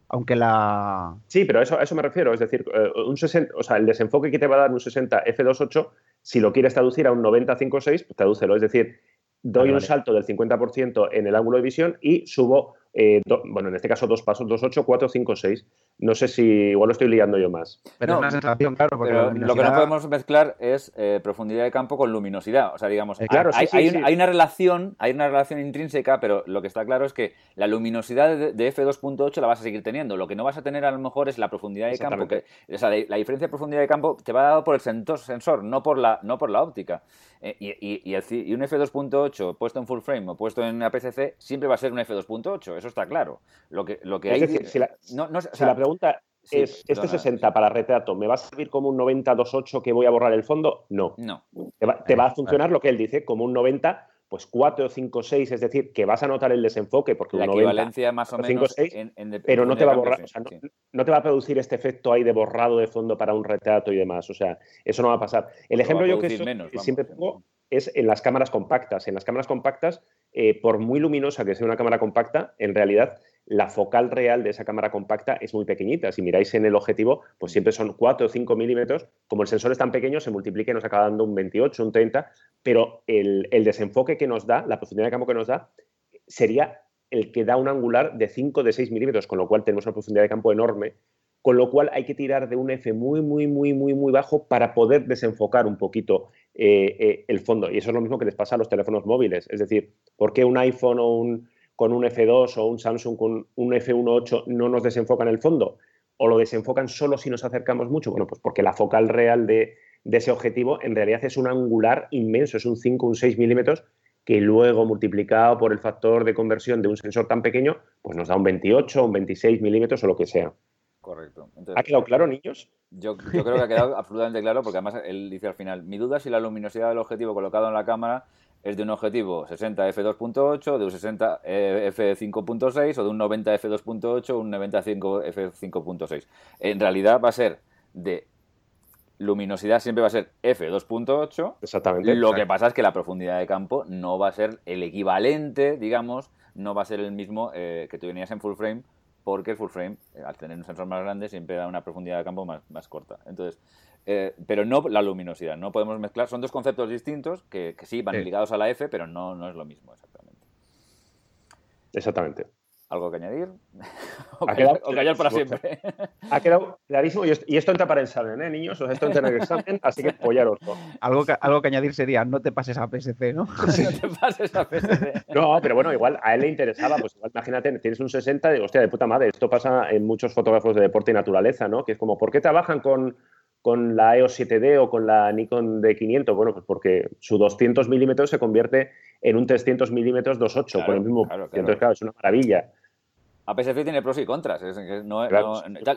aunque la... Sí, pero a eso, eso me refiero, es decir, eh, un 60, o sea, el desenfoque que te va a dar un 60 F28, si lo quieres traducir a un 90 56, pues tradúcelo, es decir, doy un salto del 50% en el ángulo de visión y subo eh, bueno, en este caso dos pasos, dos, ocho, cuatro, cinco, seis. No sé si igual lo estoy liando yo más. Pero es una sensación, claro. Porque Lo que no podemos mezclar es eh, profundidad de campo con luminosidad. O sea, digamos, eh, hay, una relación, hay una relación intrínseca, pero lo que está claro es que la luminosidad de, f2.8 la vas a seguir teniendo. Lo que no vas a tener a lo mejor es la profundidad de campo. Que, o sea, la, diferencia de profundidad de campo te va dado por el sensor, no por la, no por la óptica. y, y, un f2.8 puesto en full frame o puesto en APC-C siempre va a ser un f2.8 eso está claro. Lo que, lo que hay... Decir, si, la, la pregunta es, ¿este 60 para retrato me va a servir como un 90-28 que voy a borrar el fondo? No. No. Te va, a funcionar lo que él dice, como un 90 pues 4, 5, 6, es decir, que vas a notar el desenfoque porque la equivalencia más o menos 6, pero no te va a borrar, o sea, no, te va a producir este efecto ahí de borrado de fondo para un retrato y demás, o sea, eso no va a pasar. El ejemplo yo que siempre pongo es en las cámaras compactas. En las cámaras compactas eh, por muy luminosa que sea una cámara compacta, en realidad la focal real de esa cámara compacta es muy pequeñita. Si miráis en el objetivo, pues siempre son 4 o 5 milímetros. Como el sensor es tan pequeño, se multiplica y nos acaba dando un 28, un 30, pero el, desenfoque que nos da, la profundidad de campo que nos da, sería el que da un angular de 5 de 6 milímetros, con lo cual tenemos una profundidad de campo enorme, con lo cual hay que tirar de un F muy, muy, muy, muy, muy bajo para poder desenfocar un poquito eh, eh, el fondo. Y eso es lo mismo que les pasa a los teléfonos móviles. Es decir, ¿por qué un iPhone o un, con un F2 o un Samsung con un F1.8 no nos desenfocan el fondo? ¿O lo desenfocan solo si nos acercamos mucho? Bueno, pues porque la focal real de, ese objetivo en realidad es un angular inmenso, es un 5, un 6 milímetros que luego multiplicado por el factor de conversión de un sensor tan pequeño, pues nos da un 28, un 26 milímetros o lo que sea. Correcto. ¿Ha quedado claro, niños? Yo, creo que ha quedado absolutamente claro porque además él dice al final, mi duda es si la luminosidad del objetivo colocado en la cámara es de un objetivo 60 f2.8, de un 60 f5.6 o de un 90 f2.8 o un 95 f5.6. En realidad va a ser de luminosidad siempre va a ser f2.8. Exactamente. Lo que pasa es que la profundidad de campo no va a ser el equivalente, digamos, no va a ser el mismo eh, que tú tenías en full frame porque el full frame, eh, al tener un sensor más grande, siempre da una profundidad de campo más, más corta. Entonces, eh, pero no la luminosidad, no podemos mezclar, son dos conceptos distintos que, sí van ligados a la F, pero no, no es lo mismo exactamente. Exactamente. ¿Algo que añadir? o, ha quedado, callar para siempre. Ha quedado clarísimo y esto entra para el examen, ¿eh, niños? O sea, esto entra en el examen, así que pollaros. Algo que, algo que añadir sería, no te pases a PSC, ¿no? no te pases a PSC. no, pero bueno, igual a él le interesaba, pues igual imagínate, tienes un 60, de, hostia, de puta madre, esto pasa en muchos fotógrafos de deporte y naturaleza, ¿no? Que es como, ¿por qué trabajan con, con la EOS 7D o con la Nikon D500? Bueno, pues porque su 200 milímetros se convierte en un 300 milímetros 2.8 con el mismo. Entonces, claro, es una maravilla. APS-C tiene pros y contras.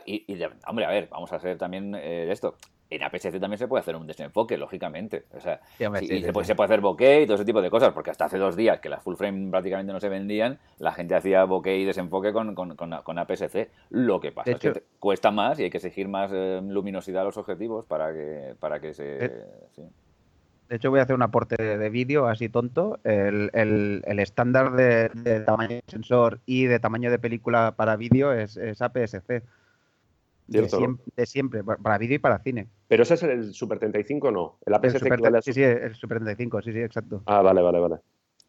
y, hombre, a ver, vamos a hacer también eh, esto. En APS-C también se puede hacer un desenfoque, lógicamente. O sea, y se, puede, hacer bokeh y todo ese tipo de cosas, porque hasta hace dos días que las full frame prácticamente no se vendían, la gente hacía bokeh y desenfoque con, con, con, APS-C. Lo que pasa es que cuesta más y hay que exigir más eh, luminosidad a los objetivos para que, para que se. De hecho, voy a hacer un aporte de vídeo así tonto. El, estándar de, tamaño de sensor y de tamaño de película para vídeo es, APS-C. De, siempre, para vídeo y para cine. ¿Pero ese es el Super 35 o no? ¿El APS-C? Sí, sí, el Super 35, sí, sí, exacto. Ah, vale, vale, vale.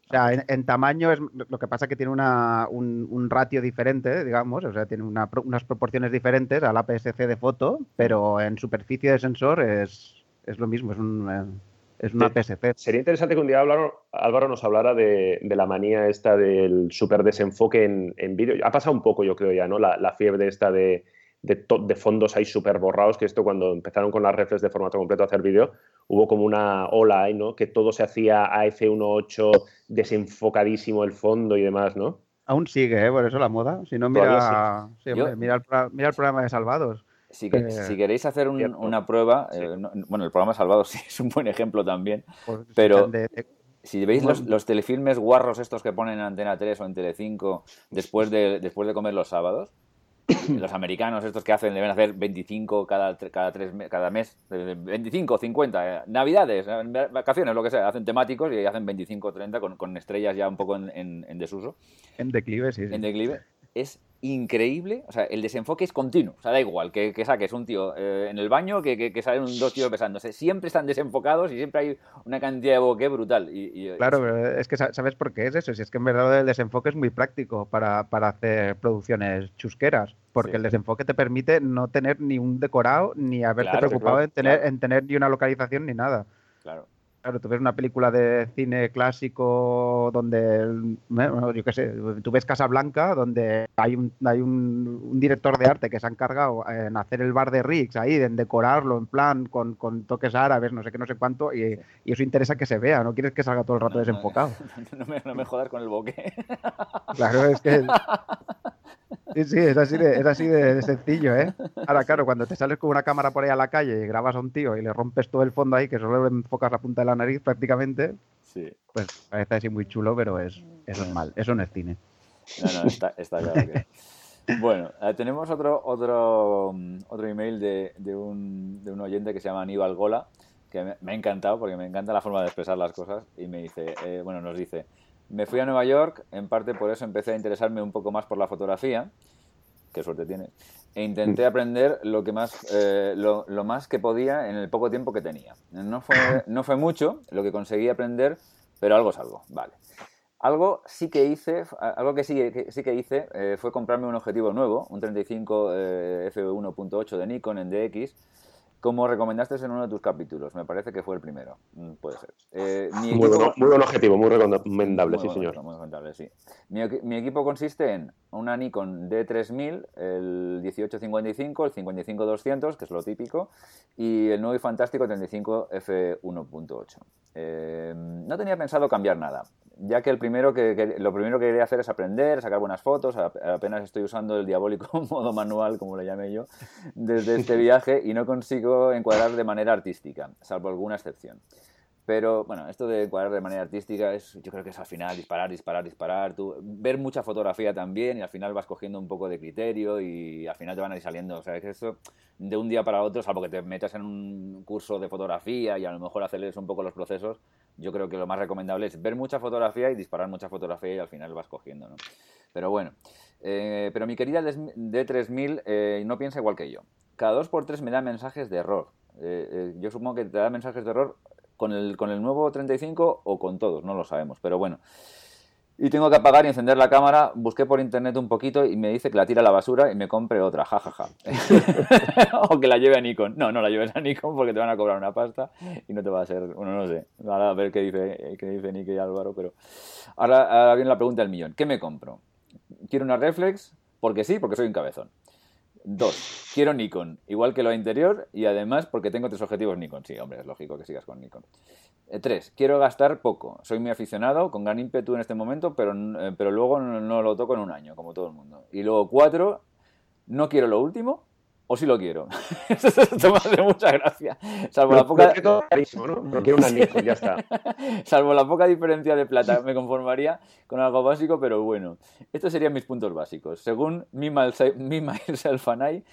O sea, en, tamaño es lo que pasa que tiene una, un, ratio diferente, digamos, o sea, tiene unas proporciones diferentes al APS-C de foto, pero en superficie de sensor es, lo mismo, es un, eh, es una APS-C. Sería interesante que un día Álvaro, nos hablara de, la manía esta del super desenfoque en, en vídeo. Ha pasado un poco, yo creo ya, ¿no? La, la fiebre esta de de, fondos ahí súper borrados, que esto cuando empezaron con las reflex de formato completo a hacer vídeo, hubo como una ola ahí, ¿no? Que todo se hacía a F1.8, desenfocadísimo el fondo y demás, ¿no? Aún sigue, ¿eh? Por eso la moda. Si no, mira, mira, el, programa de Salvados. Si, si queréis hacer una prueba, eh, bueno, el programa Salvados sí es un buen ejemplo también, pues, pero si veis los, telefilmes guarros estos que ponen en Antena 3 o en Telecinco después de, después de comer los sábados, los americanos estos que hacen deben hacer 25 cada, cada, tres, cada mes, 25, 50, eh, navidades, eh, vacaciones, lo que sea, hacen temáticos y hacen 25, 30 con, con estrellas ya un poco en, en, desuso. En declive, sí. En declive. Es increíble. O sea, el desenfoque es continuo. O sea, da igual que, saques un tío eh, en el baño que, que, salen dos tíos besándose. Siempre están desenfocados y siempre hay una cantidad de boque brutal. Y, claro, pero es que ¿sabes por qué es eso? Si es que en verdad el desenfoque es muy práctico para, hacer producciones chusqueras. Porque el desenfoque te permite no tener ni un decorado ni haberte preocupado en, tener, en tener ni una localización ni nada. Claro. Claro, tú ves una película de cine clásico donde, yo qué sé, tú ves Casablanca, donde hay un, hay un, director de arte que se ha encargado en hacer el bar de Riggs ahí, en decorarlo en plan con, con toques árabes, no sé qué, no sé cuánto, y, eso interesa que se vea, no quieres que salga todo el rato desenfocado. No, me, no me jodas con el boque. Claro, es que Sí, sí, es así, de, es así de, sencillo, ¿eh? Ahora, claro, cuando te sales con una cámara por ahí a la calle y grabas a un tío y le rompes todo el fondo ahí, que solo le enfocas la punta de la nariz prácticamente, sí. pues parece así muy chulo, pero es, es normal, eso no es cine. No, no, está, claro que... Bueno, eh, tenemos otro, otro, otro email de, de, un, de un oyente que se llama Aníbal Gola, que me, ha encantado porque me encanta la forma de expresar las cosas y me dice, eh, bueno, nos dice, me fui a Nueva York, en parte por eso empecé a interesarme un poco más por la fotografía, qué suerte tiene, e intenté mm. aprender lo, que más, eh, lo, más que podía en el poco tiempo que tenía. No fue, no fue mucho lo que conseguí aprender, pero algo es algo, vale. Algo sí que hice, algo que sí que, sí que hice eh, fue comprarme un objetivo nuevo, un 35 eh, f1.8 de Nikon en DX, como recomendaste en uno de tus capítulos. Me parece que fue el primero. Mm, puede ser. Eh, muy, buen objetivo, muy recomendable, sí, señor. Muy recomendable, sí. Mi, equipo consiste en una Nikon D3000, el 1855, el 55-200, que es lo típico, y el nuevo y fantástico 35 F1.8. Eh, no tenía pensado cambiar nada, ya que, el primero que, lo primero que quería hacer es aprender, sacar buenas fotos. Apenas estoy usando el diabólico modo manual, como le llame yo, desde este viaje y no consigo encuadrar de manera artística, salvo alguna excepción. Pero bueno, esto de encuadrar de manera artística es, yo creo que es al final disparar, disparar, disparar, tú, ver mucha fotografía también y al final vas cogiendo un poco de criterio y al final te van a ir saliendo. O sea, que eso de un día para otro, salvo que te metas en un curso de fotografía y a lo mejor aceleres un poco los procesos, yo creo que lo más recomendable es ver mucha fotografía y disparar mucha fotografía y al final vas cogiendo, ¿no? Pero bueno, eh, pero mi querida D3000 eh, no piensa igual que yo. Cada dos por tres me da mensajes de error. Eh, yo supongo que te da mensajes de error con el, con el nuevo 35 o con todos, no lo sabemos, pero bueno. Y tengo que apagar y encender la cámara. Busqué por internet un poquito y me dice que la tira a la basura y me compre otra, jajaja. o que la lleve a Nikon. No, no la lleves a Nikon porque te van a cobrar una pasta y no te va a ser. Bueno, no sé. a ver qué dice, qué dice Nick y Álvaro, pero. Ahora, ahora viene la pregunta del millón. ¿Qué me compro? ¿Quiero una reflex? Porque sí, porque soy un cabezón. Dos, quiero Nikon, igual que lo anterior, y además porque tengo tres objetivos Nikon. Sí, hombre, es lógico que sigas con Nikon. Eh, tres, quiero gastar poco. Soy muy aficionado, con gran ímpetu en este momento, pero, eh, pero luego no, lo toco en un año, como todo el mundo. Y luego cuatro, no quiero lo último, o si lo quiero. Esto me hace mucha gracia. Salvo la poca... ¿no? quiero una Nikon, ya está. Salvo la poca diferencia de plata, me conformaría con algo básico, pero bueno. Estos serían mis puntos básicos. Según mi myself and I,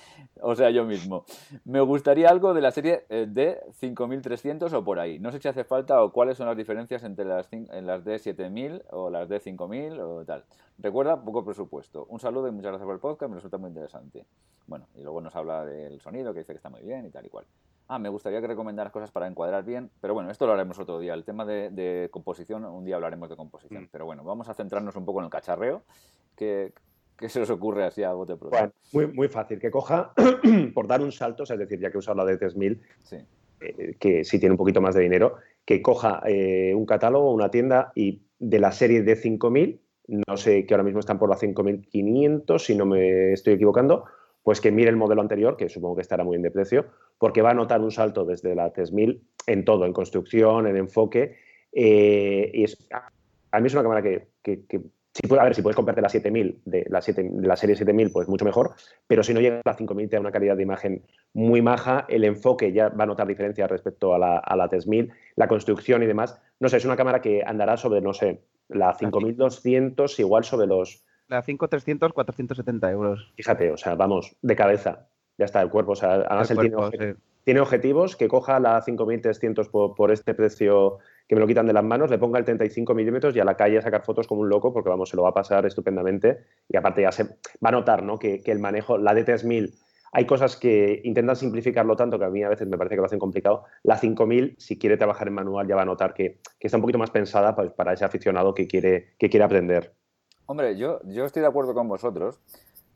o sea, yo mismo. Me gustaría algo de la serie eh, de 5300 o por ahí. No sé si hace falta o cuáles son las diferencias entre las, las de 7000 o las de 5000 o tal. Recuerda, poco presupuesto. Un saludo y muchas gracias por el podcast, me resulta muy interesante. Bueno, y luego nos habla del sonido, que dice que está muy bien y tal y cual. Ah, me gustaría que recomendaras cosas para encuadrar bien, pero bueno, esto lo haremos otro día. El tema de, composición, un día hablaremos de composición. Mm. Pero bueno, vamos a centrarnos un poco en el cacharreo. ¿Qué, se os ocurre así a bote pronto? Bueno, muy, muy fácil. Que coja, por dar un salto, es decir, ya que he usado la de 3000, sí. Eh, que si tiene un poquito más de dinero, que coja eh, un catálogo, una tienda y de la serie de 5000 no sé que ahora mismo están por la 5500, si no me estoy equivocando, pues que mire el modelo anterior, que supongo que estará muy bien de precio, porque va a notar un salto desde la 3000 en todo, en construcción, en enfoque. Eh, y es, a mí es una cámara que, si puede, a ver, si puedes comprarte la 7000 de la, de la serie 7000, pues mucho mejor, pero si no llega a la 5000 te da una calidad de imagen muy maja, el enfoque ya va a notar diferencia respecto a la, a la 3000, la construcción y demás. No sé, es una cámara que andará sobre, no sé, la 5200 igual sobre los... La 5300, 470 euros. Fíjate, o sea, vamos, de cabeza. Ya está el cuerpo. O sea, además él tiene, objetivos que coja la 5300 por, por este precio que me lo quitan de las manos, le ponga el 35 milímetros y a la calle a sacar fotos como un loco, porque vamos, se lo va a pasar estupendamente. Y aparte ya se va a notar, ¿no? Que, que el manejo, la D3000 hay cosas que intentan simplificarlo tanto que a mí a veces me parece que lo hacen complicado. La 5000, si quiere trabajar en manual, ya va a notar que, está un poquito más pensada pues, para ese aficionado que quiere, que quiere aprender. Hombre, yo, yo estoy de acuerdo con vosotros,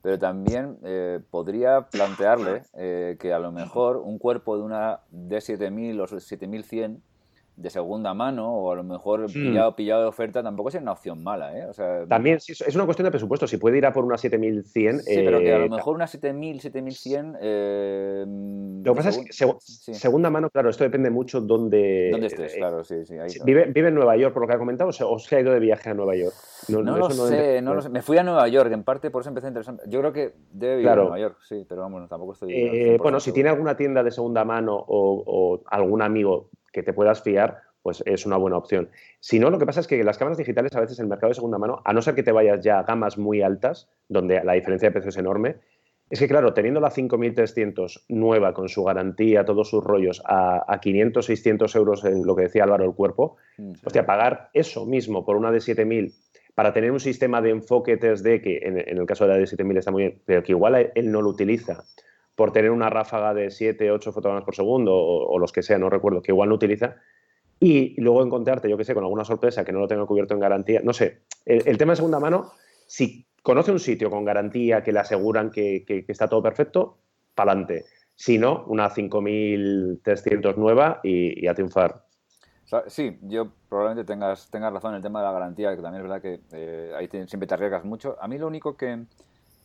pero también eh, podría plantearle eh, que a lo mejor un cuerpo de una D7000 o 7100 de segunda mano o a lo mejor hmm. pillado, pillado de oferta tampoco es una opción mala. ¿eh? O sea, También es una cuestión de presupuesto. Si puede ir a por una 7100. Sí, pero que a lo eh, mejor una 7000, 7100. Eh, lo que pasa es que segunda mano, claro, esto depende mucho dónde. ¿Dónde estés? Eh, claro, sí, sí. vive, vive, en Nueva York, por lo que ha comentado, o se ha ido de viaje a Nueva York. No, lo sé, no lo sé. Me fui a Nueva York, en parte por eso empecé a interesante. Yo creo que debe vivir en Nueva York, sí, pero vamos, tampoco estoy. bueno, si tiene alguna tienda de segunda mano o, o algún amigo que te puedas fiar, pues es una buena opción. Si no, lo que pasa es que las cámaras digitales a veces el mercado de segunda mano, a no ser que te vayas ya a gamas muy altas, donde la diferencia de precio es enorme, es que claro, teniendo la 5300 nueva con su garantía, todos sus rollos, a, 500, 600 euros en lo que decía Álvaro el cuerpo, mm, hostia, pagar eso mismo por una de 7000 para tener un sistema de enfoque 3D que en, el caso de la de 7000 está muy bien, pero que igual él no lo utiliza, por tener una ráfaga de 7, 8 fotogramas por segundo o, los que sea, no recuerdo, que igual no utiliza, y luego encontrarte, yo qué sé, con alguna sorpresa que no lo tenga cubierto en garantía. No sé, el, tema de segunda mano, si conoce un sitio con garantía que le aseguran que, está todo perfecto, para adelante. Si no, una 5300 nueva y, a triunfar. Sí, yo probablemente tengas, tengas razón en el tema de la garantía, que también es verdad que eh, ahí siempre te arriesgas mucho. A mí lo único que,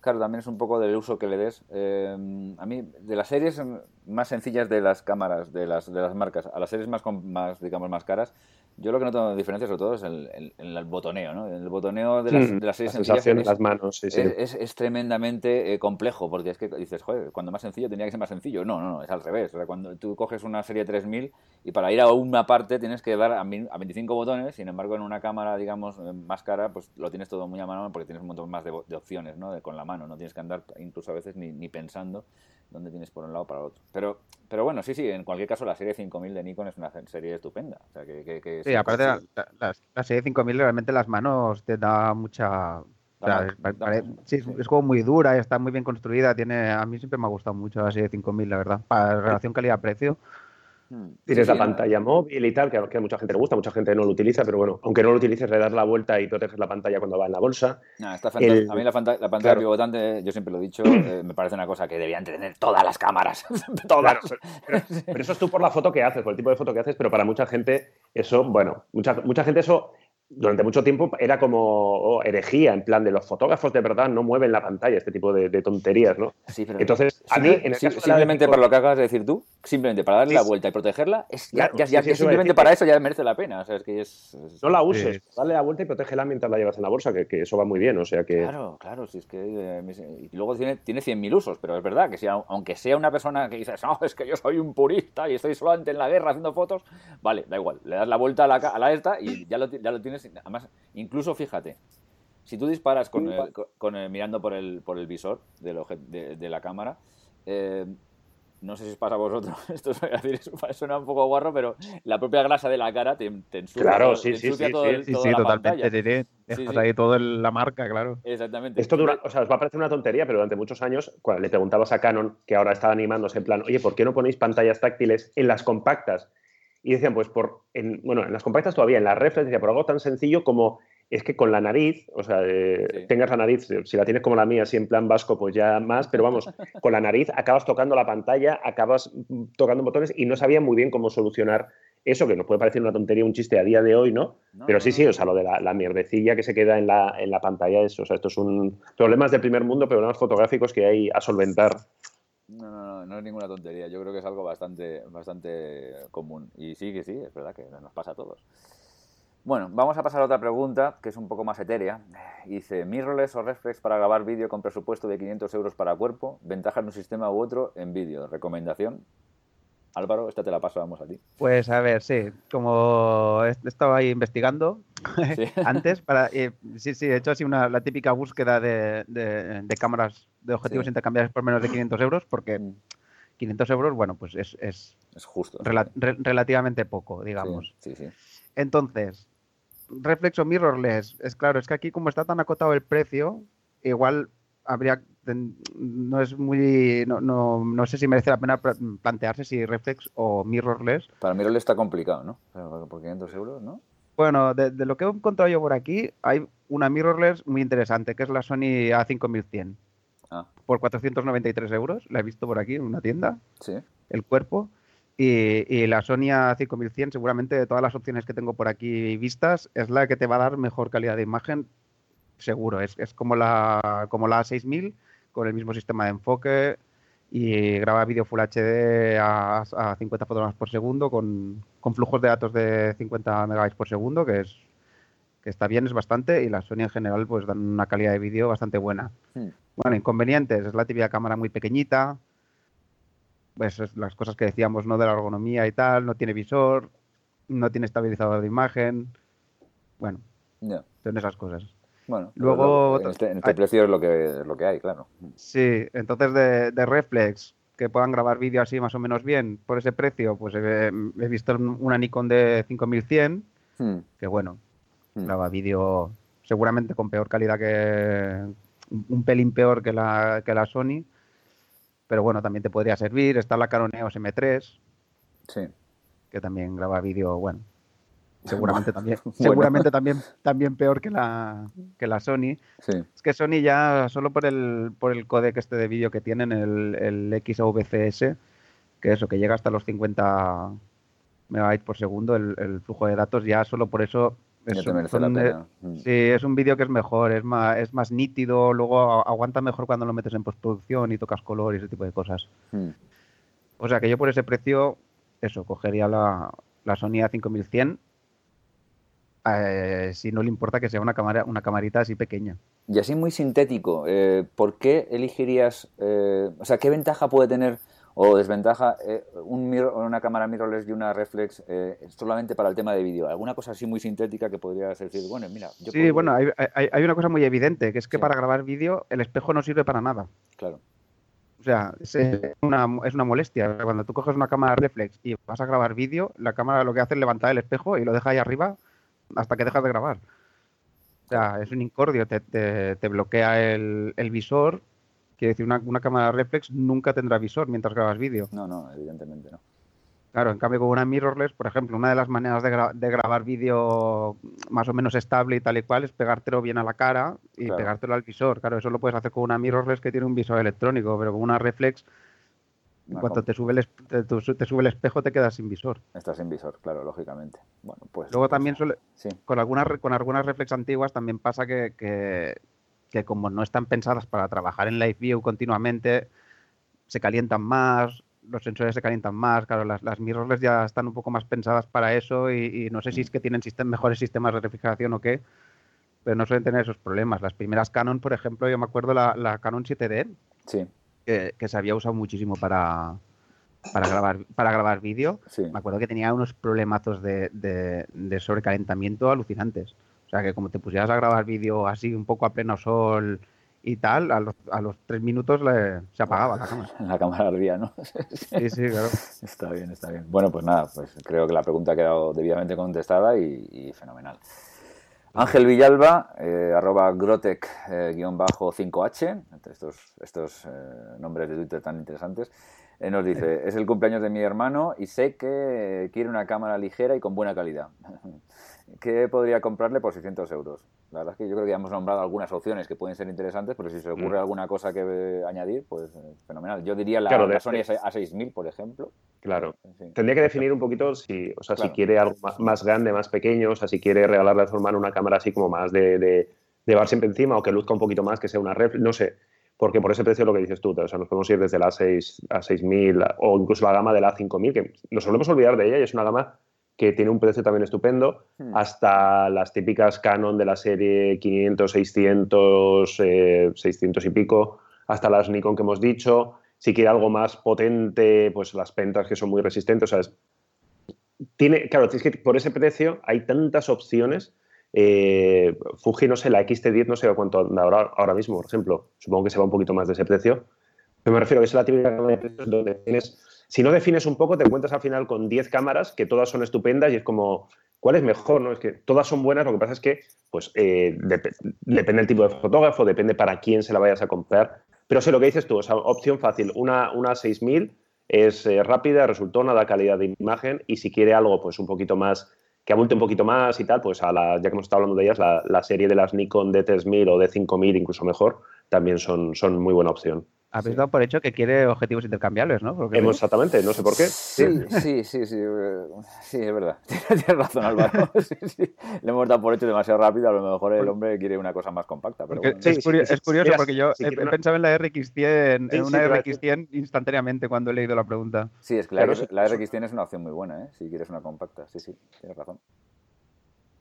claro, también es un poco del uso que le des. Eh, a mí, de las series más sencillas de las cámaras, de las, de las marcas, a las series más, más, digamos, más caras, yo lo que noto diferencia sobre todo es el, el, botoneo, ¿no? El botoneo de las, mm, de las series sencillas es, las manos, sí, sí. Es, es, tremendamente eh, complejo, porque es que dices, joder, cuando más sencillo tenía que ser más sencillo. No, no, no, es al revés. O sea, cuando tú coges una serie 3000 y para ir a una parte tienes que dar a, 25 botones, sin embargo en una cámara, digamos, eh, más cara, pues lo tienes todo muy a mano porque tienes un montón más de, de opciones, ¿no? De, con la mano, no tienes que andar incluso a veces ni, ni pensando dónde tienes por un lado para otro. Pero, pero bueno, sí, sí, en cualquier caso la serie 5000 de Nikon es una serie estupenda. O sea, que, sí, aparte la, serie 5000 realmente las manos te da mucha... sí, es como muy dura y está muy bien construida. Tiene, a mí siempre me ha gustado mucho la serie 5000, la verdad. Para relación calidad-precio, Hmm. Tienes la pantalla móvil y tal, que, a mucha gente le gusta, mucha gente no lo utiliza, pero bueno, aunque no lo utilices, le das la vuelta y proteges la pantalla cuando va en la bolsa. a mí la, pantalla pivotante, yo siempre lo he dicho, eh, me parece una cosa que debían tener todas las cámaras. todas. pero, eso es tú por la foto que haces, por el tipo de foto que haces, pero para mucha gente eso, bueno, mucha, mucha gente eso durante mucho tiempo era como oh, herejía, en plan de los fotógrafos de verdad no mueven la pantalla, este tipo de, tonterías, ¿no? Sí, pero Entonces, a mí, en el caso simplemente para lo que acabas de decir tú, simplemente para darle la vuelta y protegerla, es, ya, ya, simplemente para eso ya merece la pena. O sea, es que es, No la uses, dale la vuelta y protégela mientras la llevas en la bolsa, que, que, eso va muy bien, o sea que... Claro, claro, si es que... Eh, y luego tiene, tiene 100.000 usos, pero es verdad que si, aunque sea una persona que dices, no, es que yo soy un purista y estoy solamente en la guerra haciendo fotos, vale, da igual, le das la vuelta a la, a la esta y ya lo, ya lo tienes, además Incluso, fíjate, si tú disparas con, mirando por el, por el visor de, de, la cámara, eh, no sé si os pasa a vosotros, esto suena un poco guarro, pero la propia grasa de la cara te, ensucia, claro, sí, sí, sí, todo, sí, sí, totalmente. Ahí toda la marca, claro. Exactamente. Esto dura, o sea, os va a parecer una tontería, pero durante muchos años, cuando le preguntabas a Canon, que ahora está animándose en plan, oye, ¿por qué no ponéis pantallas táctiles en las compactas? Y decían, pues, por, en, bueno, en las compactas todavía, en las reflex, decía, por algo tan sencillo como es que con la nariz, o sea, tengas la nariz, si la tienes como la mía, así en plan vasco, pues ya más, pero vamos, con la nariz acabas tocando la pantalla, acabas tocando botones y no sabía muy bien cómo solucionar eso, que nos puede parecer una tontería, un chiste a día de hoy, ¿no? pero sí, sí, o sea, lo de la, mierdecilla que se queda en la, en la pantalla, es, o sea, esto es un problemas del primer mundo, problemas fotográficos que hay a solventar. No, no, no, no es ninguna tontería. Yo creo que es algo bastante, bastante común. Y sí, que sí, es verdad que nos pasa a todos. Bueno, vamos a pasar a otra pregunta que es un poco más etérea. Dice, ¿mirrorless o reflex para grabar vídeo con presupuesto de 500 euros para cuerpo? ¿Ventajas de un sistema u otro en vídeo? ¿Recomendación? Álvaro, esta te la paso, vamos a ti. Pues a ver, sí, como he estado ahí investigando antes, para, eh, sí, sí, he hecho así una, la típica búsqueda de, de, cámaras de objetivos intercambiables por menos de 500 euros, porque 500 mm. euros, bueno, pues es, es, justo. relativamente poco, digamos. Sí, sí. Entonces, reflex o mirrorless, es claro, es que aquí como está tan acotado el precio, igual habría no es muy. No, no, no, sé si merece la pena plantearse si reflex o mirrorless. Para mirrorless está complicado, ¿no? Por 500 euros, ¿no? Bueno, de, lo que he encontrado yo por aquí, hay una mirrorless muy interesante, que es la Sony A5100. Ah. Por 493 euros, la he visto por aquí en una tienda. Sí. El cuerpo. Y, y, la Sony A5100, seguramente de todas las opciones que tengo por aquí vistas, es la que te va a dar mejor calidad de imagen, seguro. Es, es como la como la A6000, con el mismo sistema de enfoque y graba vídeo Full HD a, 50 fotogramas por segundo con, flujos de datos de 50 megabytes por segundo, que es que está bien, es bastante, y la Sony en general pues dan una calidad de vídeo bastante buena. Hmm. Bueno, inconvenientes, es la típica cámara muy pequeñita, pues las cosas que decíamos, ¿no? De la ergonomía y tal, no tiene visor, no tiene estabilizador de imagen, bueno, son esas cosas. Bueno, luego en este, este precio es lo que, lo que hay, claro. Sí, entonces de, de reflex que puedan grabar vídeo así más o menos bien por ese precio, pues he, visto una Nikon de 5100 hmm. que bueno, hmm. graba vídeo seguramente con peor calidad que un pelín peor que la, que la Sony, pero bueno, también te podría servir. Está la Canon EOS M3, sí. que también graba vídeo, bueno, seguramente también seguramente también también peor que la que la Sony. Es que Sony ya solo por el por el codec este de vídeo que tienen el, el XVCS que eso que llega hasta los 50 megabytes por segundo el, flujo de datos ya solo por eso es, mm. sí es un vídeo que es mejor es más es más nítido luego aguanta mejor cuando lo metes en postproducción y tocas color y ese tipo de cosas. Mm. o sea que yo por ese precio eso cogería la la Sony A5100 eh, si no le importa que sea una, cámara, una camarita así pequeña. Y así muy sintético, eh, ¿por qué elegirías, eh, o sea, qué ventaja puede tener o desventaja un una cámara mirrorless y una reflex solamente para el tema de vídeo? ¿Alguna cosa así muy sintética que podrías decir, bueno, mira... Yo sí, bueno, hay, hay, una cosa muy evidente, que es que para grabar vídeo el espejo no sirve para nada. Claro. O sea, es una, es una molestia. Cuando tú coges una cámara reflex y vas a grabar vídeo, la cámara lo que hace es levantar el espejo y lo deja ahí arriba hasta que dejas de grabar. O sea, es un incordio, te, te, bloquea el, el, visor. Quiere decir, una, una, cámara reflex nunca tendrá visor mientras grabas vídeo. No, no, evidentemente no. Claro, en cambio con una mirrorless, por ejemplo, una de las maneras de, de grabar vídeo más o menos estable y tal y cual es pegártelo bien a la cara y pegártelo al visor. Claro, eso lo puedes hacer con una mirrorless que tiene un visor electrónico, pero con una reflex En cuanto te sube, el, te, te, sube el espejo, te quedas sin visor. Estás sin visor, claro, lógicamente. Bueno, pues. Luego también suele, con algunas con algunas reflex antiguas también pasa que, que, que, como no están pensadas para trabajar en Live View continuamente, se calientan más, los sensores se calientan más, claro, las, las mirrorless ya están un poco más pensadas para eso y, y no sé si es que tienen mejores sistemas de refrigeración o qué, pero no suelen tener esos problemas. Las primeras Canon, por ejemplo, yo me acuerdo la, la Canon 7D, sí. Que, que, se había usado muchísimo para, para grabar, para grabar vídeo. Sí. Me acuerdo que tenía unos problemazos de, de, de, sobrecalentamiento alucinantes. O sea, que como te pusieras a grabar vídeo así un poco a pleno sol y tal, a los, a los tres minutos le, se apagaba la cámara. La cámara ardía, ¿no? sí, sí, claro. Está bien, está bien. Bueno, pues nada, pues creo que la pregunta ha quedado debidamente contestada y, y fenomenal. Ángel Villalba, eh, arroba grotec-5h, entre estos, estos eh, nombres de Twitter tan interesantes, eh, nos dice, es el cumpleaños de mi hermano y sé que quiere una cámara ligera y con buena calidad. ¿Qué podría comprarle por 600 euros? La verdad es que yo creo que ya hemos nombrado algunas opciones que pueden ser interesantes, pero si se ocurre mm. alguna cosa que eh, añadir, pues eh, fenomenal. Yo diría la, claro, la Sony A6000, por ejemplo. Claro. Sí. Tendría que definir un poquito si, o sea, claro. si quiere algo más, grande, más pequeño, o sea, si quiere regalarle a su hermano una cámara así como más de, de, de llevar siempre encima o que luzca un poquito más, que sea una ref, no sé. Porque por ese precio lo que dices tú, o sea, nos podemos ir desde la A6, A6000 o incluso la gama de la A5000, que nos solemos olvidar de ella y es una gama que tiene un precio también estupendo, hmm. hasta las típicas Canon de la serie 500, 600, eh, 600 y pico, hasta las Nikon que hemos dicho. Si quiere algo más potente, pues las pentas que son muy resistentes. O sea, es, tiene, claro, es que por ese precio hay tantas opciones. Eh, Fuji, no sé, la XT10 no sé cuánto anda ahora, ahora mismo, por ejemplo. Supongo que se va un poquito más de ese precio. Pero me refiero a que es la típica de precios donde tienes si no defines un poco, te encuentras al final con 10 cámaras que todas son estupendas y es como, ¿cuál es mejor? No? Es que todas son buenas, lo que pasa es que pues, eh, dep depende del tipo de fotógrafo, depende para quién se la vayas a comprar. Pero sé lo que dices tú, o sea, opción fácil, una, una 6000 es eh, rápida, resultona, da calidad de imagen y si quiere algo pues un poquito más, que abulte un poquito más y tal, pues a la, ya que hemos estado hablando de ellas, la, la serie de las Nikon D3000 o D5000 incluso mejor, también son, son muy buena opción. Habéis dado por hecho que quiere objetivos intercambiables, ¿no? Porque... Exactamente, no sé por qué. Sí, sí, sí, sí, sí, es verdad. Tienes razón, Álvaro. Sí, sí. Le hemos dado por hecho demasiado rápido, a lo mejor el hombre quiere una cosa más compacta. Pero bueno. sí, es, curioso, es curioso Mira, porque yo he, he, pensado en la RX100, en una RX100 instantáneamente cuando he leído la pregunta. Sí, es que la, la RX100 es una opción muy buena, ¿eh? Si quieres una compacta, sí, sí, tienes razón.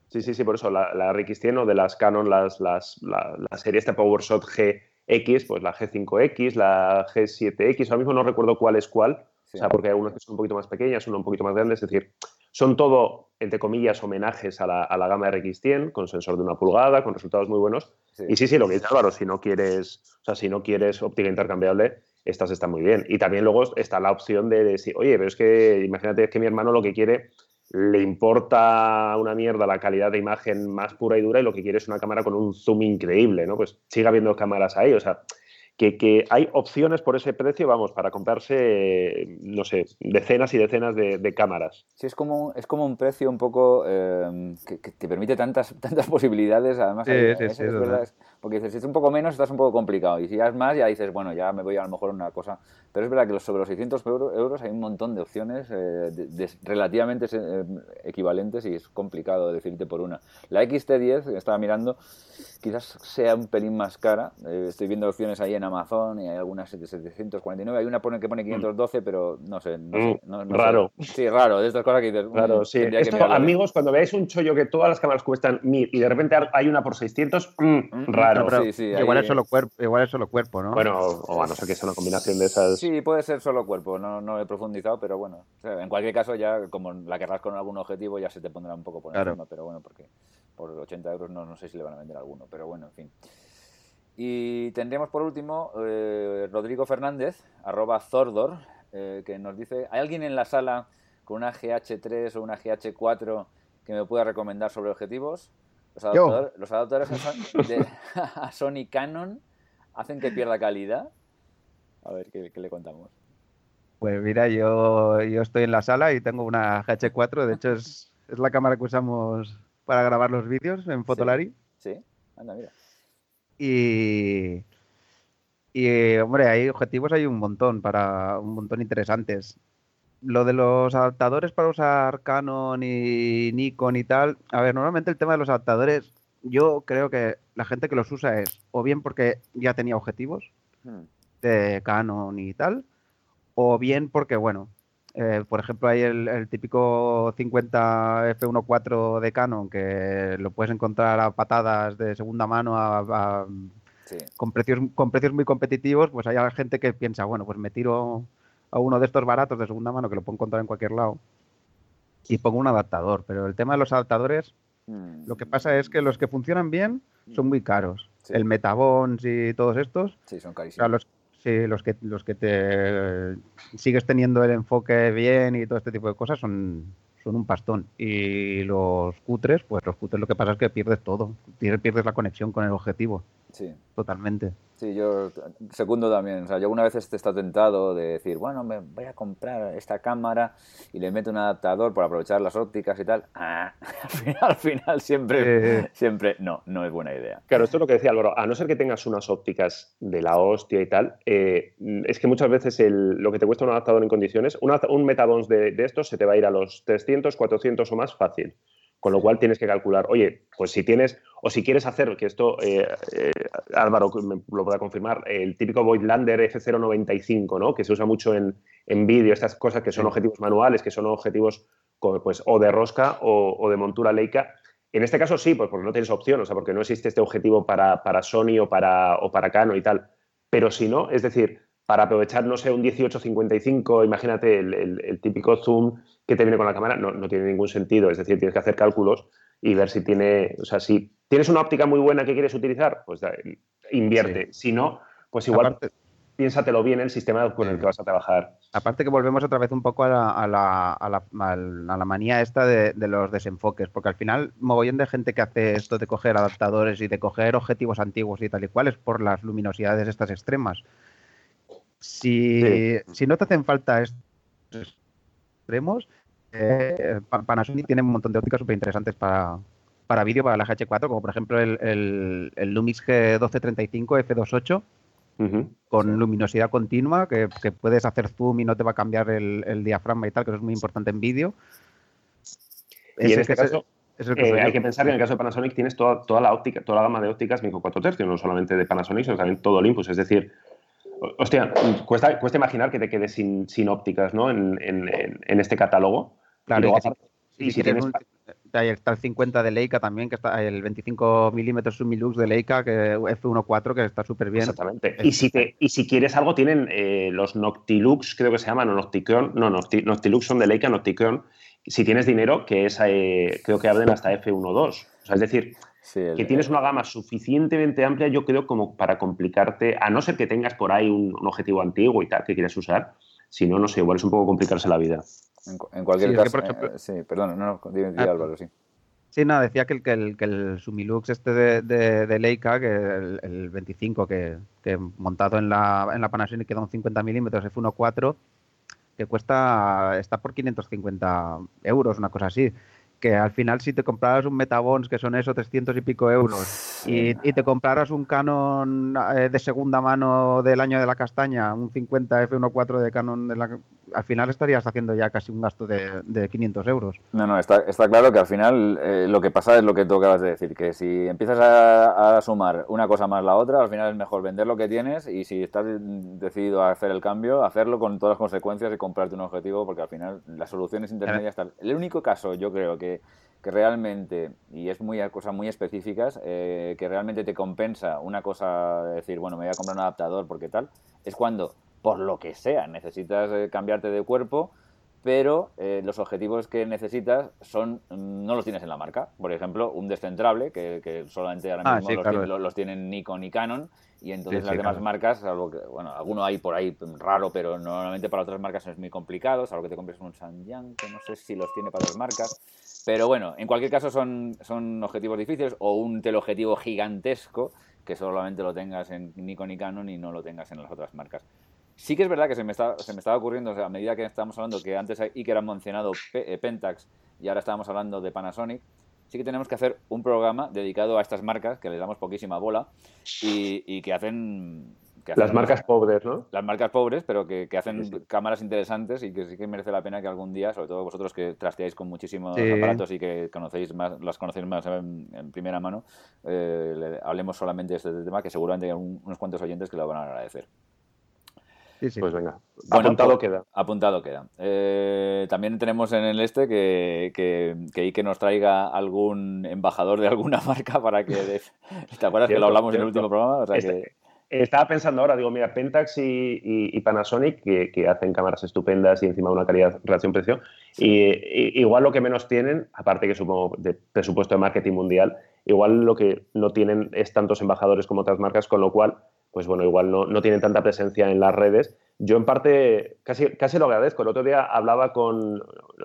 Sí, sí, sí, por eso la, la RX100 o de las Canon, las, las, la, la serie esta PowerShot G X, pues la G5X, la G7X, ahora mismo no recuerdo cuál es cuál, sí. o sea, porque hay unas que son un poquito más pequeñas, una un poquito más grandes, es decir, son todo, entre comillas, homenajes a la, a la gama RX100, con sensor de una pulgada, con resultados muy buenos. Sí. Y sí, sí, lo que dice Álvaro, si no quieres, o sea, si no quieres óptica intercambiable, estas están muy bien. Y también luego está la opción de decir, oye, pero es que imagínate que mi hermano lo que quiere le importa una mierda la calidad de imagen más pura y dura y lo que quiere es una cámara con un zoom increíble, ¿no? Pues siga habiendo cámaras ahí, o sea, que, que, hay opciones por ese precio, vamos, para comprarse, no sé, decenas y decenas de, de cámaras. Sí, es como, es como un precio un poco eh, que, que, te permite tantas, tantas posibilidades, además. Sí, hay, sí, es, sí, es verdad, porque dices, si es un poco menos, estás un poco complicado. Y si ya es más, ya dices, bueno, ya me voy a lo mejor a una cosa. Pero es verdad que sobre los 600 euros hay un montón de opciones eh, de, de, relativamente eh, equivalentes y es complicado decirte por una. La XT10, que estaba mirando, quizás sea un pelín más cara. Eh, estoy viendo opciones ahí en Amazon y hay algunas de 749. Hay una que pone 512, pero no sé. No sé no, no raro. Sé. Sí, raro. De estas cosas que dices. Raro, sí. Esto, amigos, cuando veáis un chollo que todas las cámaras cuestan 1000 y de repente hay una por 600, mmm, raro. Pero, sí, sí, igual, ahí... es solo cuerpo, igual es solo cuerpo, ¿no? Bueno, o a no ser que sea una combinación de esas. Sí, puede ser solo cuerpo. No, no he profundizado, pero bueno. O sea, en cualquier caso, ya como la querrás con algún objetivo, ya se te pondrá un poco por encima. Claro. Pero bueno, porque por 80 euros no, no sé si le van a vender alguno. Pero bueno, en fin. Y tendríamos por último eh, Rodrigo Fernández, arroba Zordor, eh, que nos dice, ¿hay alguien en la sala con una GH3 o una GH4 que me pueda recomendar sobre objetivos? Los, adaptador, los adaptadores de, a Sony Canon hacen que pierda calidad. A ver, ¿qué, qué le contamos? Pues mira, yo, yo, estoy en la sala y tengo una GH4, de hecho es, es la cámara que usamos para grabar los vídeos en Fotolari. Sí, sí. anda, mira. Y, Y, hombre, hay objetivos, hay un montón, para un montón interesantes. Lo de los adaptadores para usar Canon y Nikon y tal, a ver, normalmente el tema de los adaptadores, yo creo que la gente que los usa es o bien porque ya tenía objetivos Hmm. de Canon y tal, o bien porque, bueno, eh, por ejemplo, hay el, el típico 50 f1.4 de Canon que lo puedes encontrar a patadas de segunda mano a- a- Sí. con, precios, con precios muy competitivos, pues hay gente que piensa, bueno, pues me tiro a uno de estos baratos de segunda mano que lo puedo encontrar en cualquier lado y pongo un adaptador. Pero el tema de los adaptadores, Hmm. lo que pasa es que los que funcionan bien son muy caros. Sí. El Metabons y todos estos, Sí, son o sea, carísimos. los, sí, los que los que te sigues teniendo el enfoque bien y todo este tipo de cosas son, son un pastón. Y los cutres, pues los cutres lo que pasa es que pierdes todo. Pierdes la conexión con el objetivo, Sí. totalmente. Sí, yo segundo también. O sea, yo una vez he estado tentado de decir, bueno, me voy a comprar esta cámara y le meto un adaptador para aprovechar las ópticas y tal. Ah, al final, al final siempre, Eh. siempre, no, no es buena idea. Claro, esto es lo que decía Álvaro. A no ser que tengas unas ópticas de la hostia y tal, eh, es que muchas veces el- lo que te cuesta un adaptador en condiciones, un, un Metabons de, de estos se te va a ir a los 300, 400 o más fácil. Con lo cual tienes que calcular, oye, pues si tienes, o si quieres hacer, que esto eh, eh, Álvaro me lo pueda confirmar, el típico Voigtlander F095, ¿no? Que se usa mucho en, en vídeo, estas cosas que son objetivos manuales, que son objetivos pues, o de rosca o, o de montura Leica. En este caso sí, pues porque no tienes opción, o sea, porque no existe este objetivo para, para Sony o para, o para Canon y tal. Pero si no, es decir, para aprovechar, no sé, un 1855, imagínate el, el- el típico zoom que te viene con la cámara, no, no tiene ningún sentido. Es decir, tienes que hacer cálculos y ver si tiene, o sea, si tienes una óptica muy buena que quieres utilizar, pues invierte. Si no, pues igual Aparte, piénsatelo bien el sistema con el que vas a trabajar. aparte que volvemos otra vez un poco a la, a la, a la- al- a la manía esta de, de los desenfoques, porque al final mogollón de gente que hace esto de coger adaptadores y de coger objetivos antiguos y tal y cual es por las luminosidades estas extremas. Si, Sí. si no te hacen falta estos extremos, eh, Pa- Panasonic tiene un montón de ópticas súper interesantes para, para vídeo, para la GH4, como por ejemplo el, el, el Lumix G1235 F28 Ujú. con luminosidad continua, que, que puedes hacer zoom y no te va a cambiar el, el diafragma y tal, que eso es muy importante en vídeo. Y Ese en este es- caso, es Eh, hay que pensar que en el caso de Panasonic tienes toda, toda la óptica, toda la gama de ópticas micro 4 tercios, no solamente de Panasonic, sino también todo Olympus. Es decir, hostia, cuesta, cuesta imaginar que te quedes sin, sin ópticas ¿no? en, en- en- en este catálogo. Claro, y luego, y que si- y si tienes un- ahí está el 50 de Leica también, que está el 25 milímetros Sumilux de Leica, que F1.4, que está súper bien. Exactamente. Es- Y si, te- y si quieres algo, tienen eh, los Noctilux, creo que se llaman, o Nocticron. No, Nocti- Noctilux son de Leica, Nocticron. Si tienes dinero, que es, eh, creo que abren hasta F1.2. O sea, es decir, Sí, el- que tienes una gama suficientemente amplia, yo creo, como para complicarte, a no ser que tengas por ahí un, un objetivo antiguo y tal que quieras usar. Si no, no sé, igual es un poco complicarse la vida. En, en cualquier Sí, es que, caso, por ejemplo- eh, sí, perdón, no, no, di, di, Ah, Álvaro, sí. Sí, no, decía que el, que el, que el Sumilux este de, de, de Leica, que el, el 25, que, que montado en la, en la Panasonic queda un 50 milímetros F1.4, que cuesta, está por 550 euros, una cosa así. Que al final si te compraras un Metabons, que son eso, 300 y pico euros, y, y te compraras un Canon eh, de segunda mano del año de la castaña, un 50 F1.4 de Canon, de la, al final estarías haciendo ya casi un gasto de, de 500 euros. No, no, está, claro que al final eh, lo que pasa es lo que tú acabas de decir, que si empiezas a, sumar una cosa más la otra, al final es mejor vender lo que tienes y si estás decidido a hacer el cambio, hacerlo con todas las consecuencias y comprarte un objetivo, porque al final las soluciones intermedias están... El único caso, yo creo que, que realmente, y es muy cosas muy específicas, eh, que realmente te compensa una cosa de decir, bueno, me voy a comprar un adaptador porque tal, es cuando, por lo que sea, necesitas eh, cambiarte de cuerpo pero eh, los objetivos que necesitas son mm, no los tienes en la marca. Por ejemplo, un descentrable, que, que solamente ahora Ah, mismo sí, los, claro. los tienen Nikon y Canon, y entonces Sí, las sí, demás claro. marcas, salvo que, bueno, alguno hay por ahí raro, pero normalmente para otras marcas es muy complicado, salvo que te compres un Samyang, que no sé si los tiene para otras marcas. Pero bueno, en cualquier caso son, son objetivos difíciles, o un teleobjetivo gigantesco, que solamente lo tengas en Nikon y Canon y no lo tengas en las otras marcas. Sí que es verdad que se me, está, se me estaba ocurriendo, o sea, a medida que estábamos hablando, que antes Iker ha mencionado eh, Pentax y ahora estábamos hablando de Panasonic, sí que tenemos que hacer un programa dedicado a estas marcas que les damos poquísima bola y, y que hacen las marcas pobres, ¿no? Las marcas pobres, pero que, hacen cámaras interesantes y que sí que merece la pena que algún día, sobre todo vosotros que trasteáis con muchísimos aparatos y que conocéis más, las conocéis más en, primera mano, eh, hablemos solamente de este tema que seguramente hay unos cuantos oyentes que lo van a agradecer. Pues venga, apuntado queda. Apuntado queda. Eh, también tenemos en el este que, que, que, que nos traiga algún embajador de alguna marca para que... ¿Te acuerdas que lo hablamos en el último programa? Este, estaba pensando ahora, digo, mira, Pentax y, Panasonic, que, hacen cámaras estupendas y encima una calidad relación-precio, y, igual lo que menos tienen, aparte que supongo de presupuesto de marketing mundial, igual lo que no tienen es tantos embajadores como otras marcas, con lo cual pues bueno, igual no, no, tienen tanta presencia en las redes. Yo en parte casi, casi lo agradezco. El otro día hablaba con,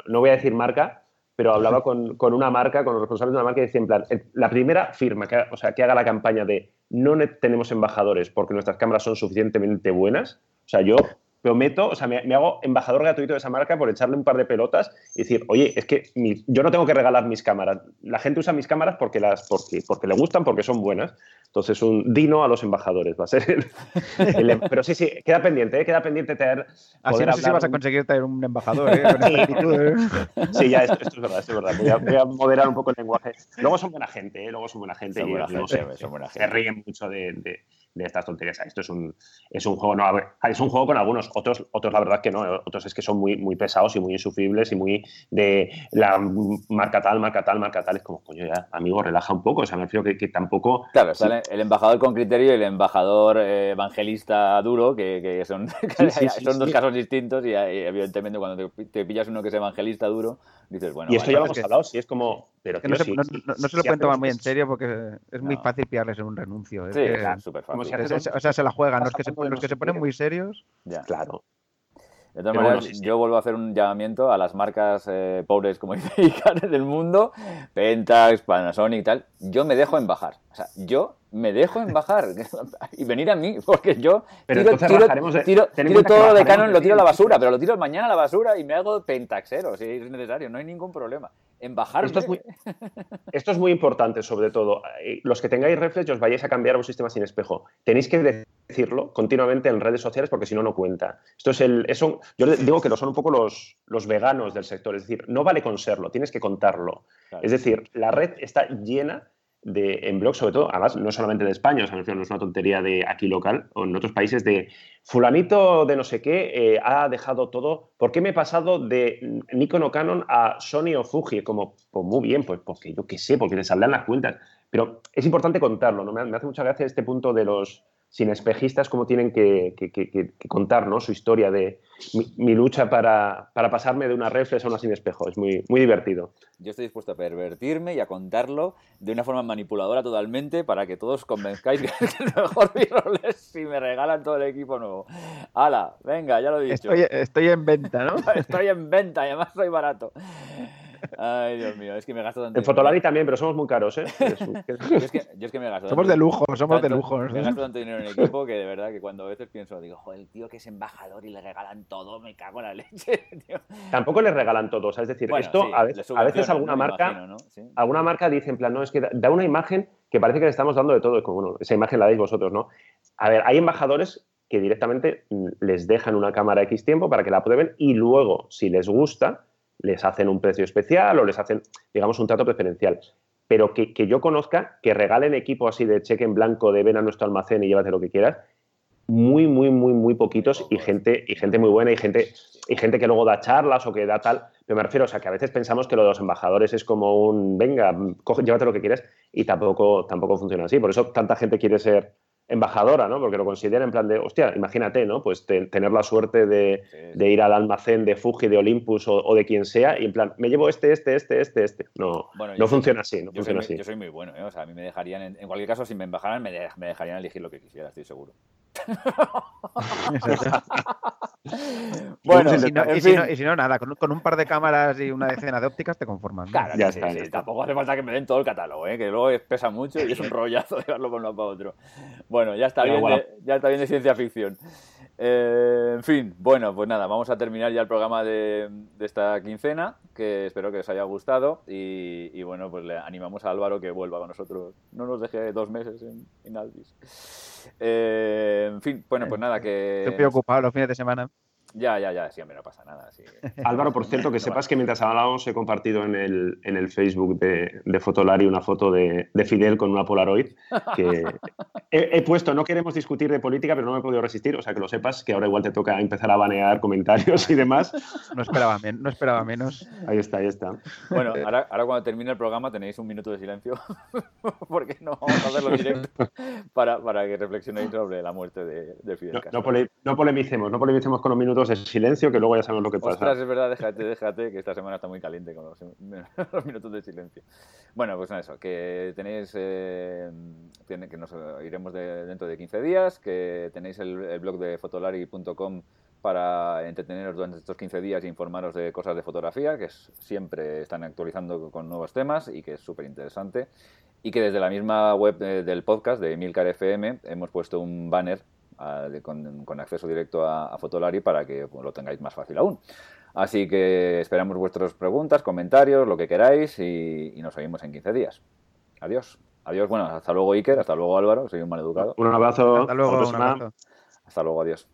no voy a decir marca, pero hablaba con, con una marca, con los responsables de una marca y decía en plan, la primera firma o sea, que haga la campaña de no tenemos embajadores porque nuestras cámaras son suficientemente buenas, o sea, yo prometo, o sea, me, hago embajador gratuito de esa marca por echarle un par de pelotas y decir, oye, es que yo no tengo que regalar mis cámaras. La gente usa mis cámaras porque, las, porque, porque le gustan, porque son buenas. Entonces, un dino a los embajadores va a ser el, Pero sí, sí, queda pendiente, ¿eh? queda pendiente tener. Así no sé si vas a conseguir tener un embajador, ¿eh? ¿eh? sí, ya, esto, es verdad, esto es verdad. Voy a, moderar un poco el lenguaje. Luego son buena gente, ¿eh? Luego son buena gente y no sé, se ríen mucho de de estas tonterías. Esto es un, es un juego, no, es un juego con algunos, otros, otros la verdad que no, otros es que son muy, muy pesados y muy insufribles y muy de la marca tal, marca tal, marca tal. Es como, coño, ya, amigo, relaja un poco. O sea, me refiero que, que tampoco. Claro, está el embajador con criterio y el embajador eh, evangelista duro, que, que son, son dos casos distintos y, evidentemente cuando te, pillas uno que es evangelista duro, dices, bueno. Y esto ya lo hemos hablado, si es como. Pero, no, se, no, se, lo pueden tomar muy en serio porque es muy fácil pillarles en un renuncio. sí, es súper fácil o sea, se la juegan. Los que se, los que se ponen muy serios. Ya. Claro. De todas maneras, yo vuelvo a hacer un llamamiento a las marcas eh, pobres como dice del mundo, Pentax, Panasonic y tal. Yo me dejo en bajar. O sea, yo me dejo en bajar y venir a mí, porque yo tiro, todo de Canon, lo tiro a la basura, pero lo tiro mañana a la basura y me hago pentaxero si es necesario, no hay ningún problema. En bajar. Esto es, muy, esto es muy importante, sobre todo. Eh, los que tengáis reflex, os vayáis a cambiar un sistema sin espejo. Tenéis que decirlo continuamente en redes sociales porque si no, no cuenta. Esto es el. Eso, yo digo que lo son un poco los, los veganos del sector, es decir, no vale con serlo, tienes que contarlo. Es decir, la red está llena de, en blogs, sobre todo, además, no solamente de España, o sea, no es una tontería de aquí local, o en otros países, de fulanito de no sé qué eh, ha dejado todo. ¿Por qué me he pasado de Nikon o Canon a Sony o Fuji? Como, pues muy bien, pues porque yo qué sé, porque les saldrán las cuentas. Pero es importante contarlo, ¿no? Me, hace mucha gracia este punto de los sin espejistas, cómo tienen que, contar ¿no? su historia de mi, lucha para, pasarme de una reflex a una sin espejo. Es muy, muy divertido. Yo estoy dispuesto a pervertirme y a contarlo de una forma manipuladora totalmente para que todos convenzcáis que es el mejor b si me regalan todo el equipo nuevo. ¡Hala! Venga, ya lo he dicho. Estoy, estoy en venta, ¿no? estoy en venta y además soy barato. Ay, Dios mío, es que me gasto tanto. En Fotolari también, pero somos muy caros, ¿eh? yo, es que, yo es que me gasto. Somos de lujo, somos de lujo. Me gasto tanto dinero en equipo que de verdad que cuando a veces pienso, digo, joder, el tío que es embajador y le regalan todo, me cago en la leche, tío. Tampoco le regalan todo, o sea, es decir, esto a veces, alguna marca, alguna marca dice en plan, no, es que da una imagen que parece que le estamos dando de todo, es como, bueno, esa imagen la dais vosotros, ¿no? A ver, hay embajadores que directamente les dejan una cámara X tiempo para que la prueben y luego, si les gusta, les hacen un precio especial o les hacen, digamos, un trato preferencial. Pero que, yo conozca, que regalen equipo así de cheque en blanco de ven a nuestro almacén y llévate lo que quieras, muy, muy, muy, muy poquitos y gente, y gente muy buena y gente, y gente que luego da charlas o que da tal. Pero me refiero, o sea, que a veces pensamos que lo de los embajadores es como un, venga, llévate lo que quieras y tampoco, tampoco funciona así. Por eso tanta gente quiere ser embajadora, ¿no? Porque lo considera en plan de, hostia, imagínate, ¿no? Pues tener la suerte de, ir al almacén de Fuji, de Olympus o, de quien sea y en plan, me llevo este, este, este, este, este. No, no funciona así, no funciona así. Yo soy muy bueno, ¿eh? O sea, a mí me dejarían, en, cualquier caso, si me embajaran, me, dejarían elegir lo que quisiera, estoy seguro. bueno, y si, no, nada, con, un par de cámaras y una decena de ópticas te conformas. Claro, ya, está, Tampoco hace falta que me den todo el catálogo, ¿eh? que luego pesa mucho y es un rollazo llevarlo por uno para otro. Bueno, ya está, bien de, ya está bien de ciencia ficción. Eh, en fin, bueno, pues nada, vamos a terminar ya el programa de, esta quincena, que espero que os haya gustado y, bueno, pues le animamos a Álvaro que vuelva con nosotros, no nos deje dos meses en, en Alvis. Eh, en fin, bueno, pues nada, que... Estoy ocupado los fines de semana. Ya, ya, ya, siempre no pasa nada. Álvaro, por cierto, que sepas que mientras hablábamos he compartido en el, en el Facebook de, de Fotolari una foto de, de, Fidel con una Polaroid que he, puesto, no queremos discutir de política, pero no me he podido resistir, o sea que lo sepas, que ahora igual te toca empezar a banear comentarios y demás. No esperaba, no esperaba menos. Ahí está, ahí está. Bueno, ahora, ahora cuando termine el programa tenéis un minuto de silencio, porque no vamos a hacerlo directo, para, para que reflexionéis sobre la muerte de, de Fidel Castro. No, no polemicemos, no polemicemos con los minutos de silencio que luego ya sabemos lo que pasa. Ostras, es verdad, déjate, déjate, que esta semana está muy caliente con los, minutos de silencio. Bueno, pues eso, que tenéis, eh, que nos iremos dentro de 15 días, que tenéis el, blog de fotolari.com para entreteneros durante estos 15 días e informaros de cosas de fotografía, que siempre están actualizando con nuevos temas y que es súper interesante. Y que desde la misma web del podcast de Milcar FM hemos puesto un banner con, acceso directo a, Fotolari para que pues, lo tengáis más fácil aún. Así que esperamos vuestras preguntas, comentarios, lo que queráis y, nos seguimos en 15 días. Adiós. Adiós, bueno, hasta luego Iker, hasta luego Álvaro, soy un mal educado. Un abrazo. Hasta luego. Hasta luego, adiós.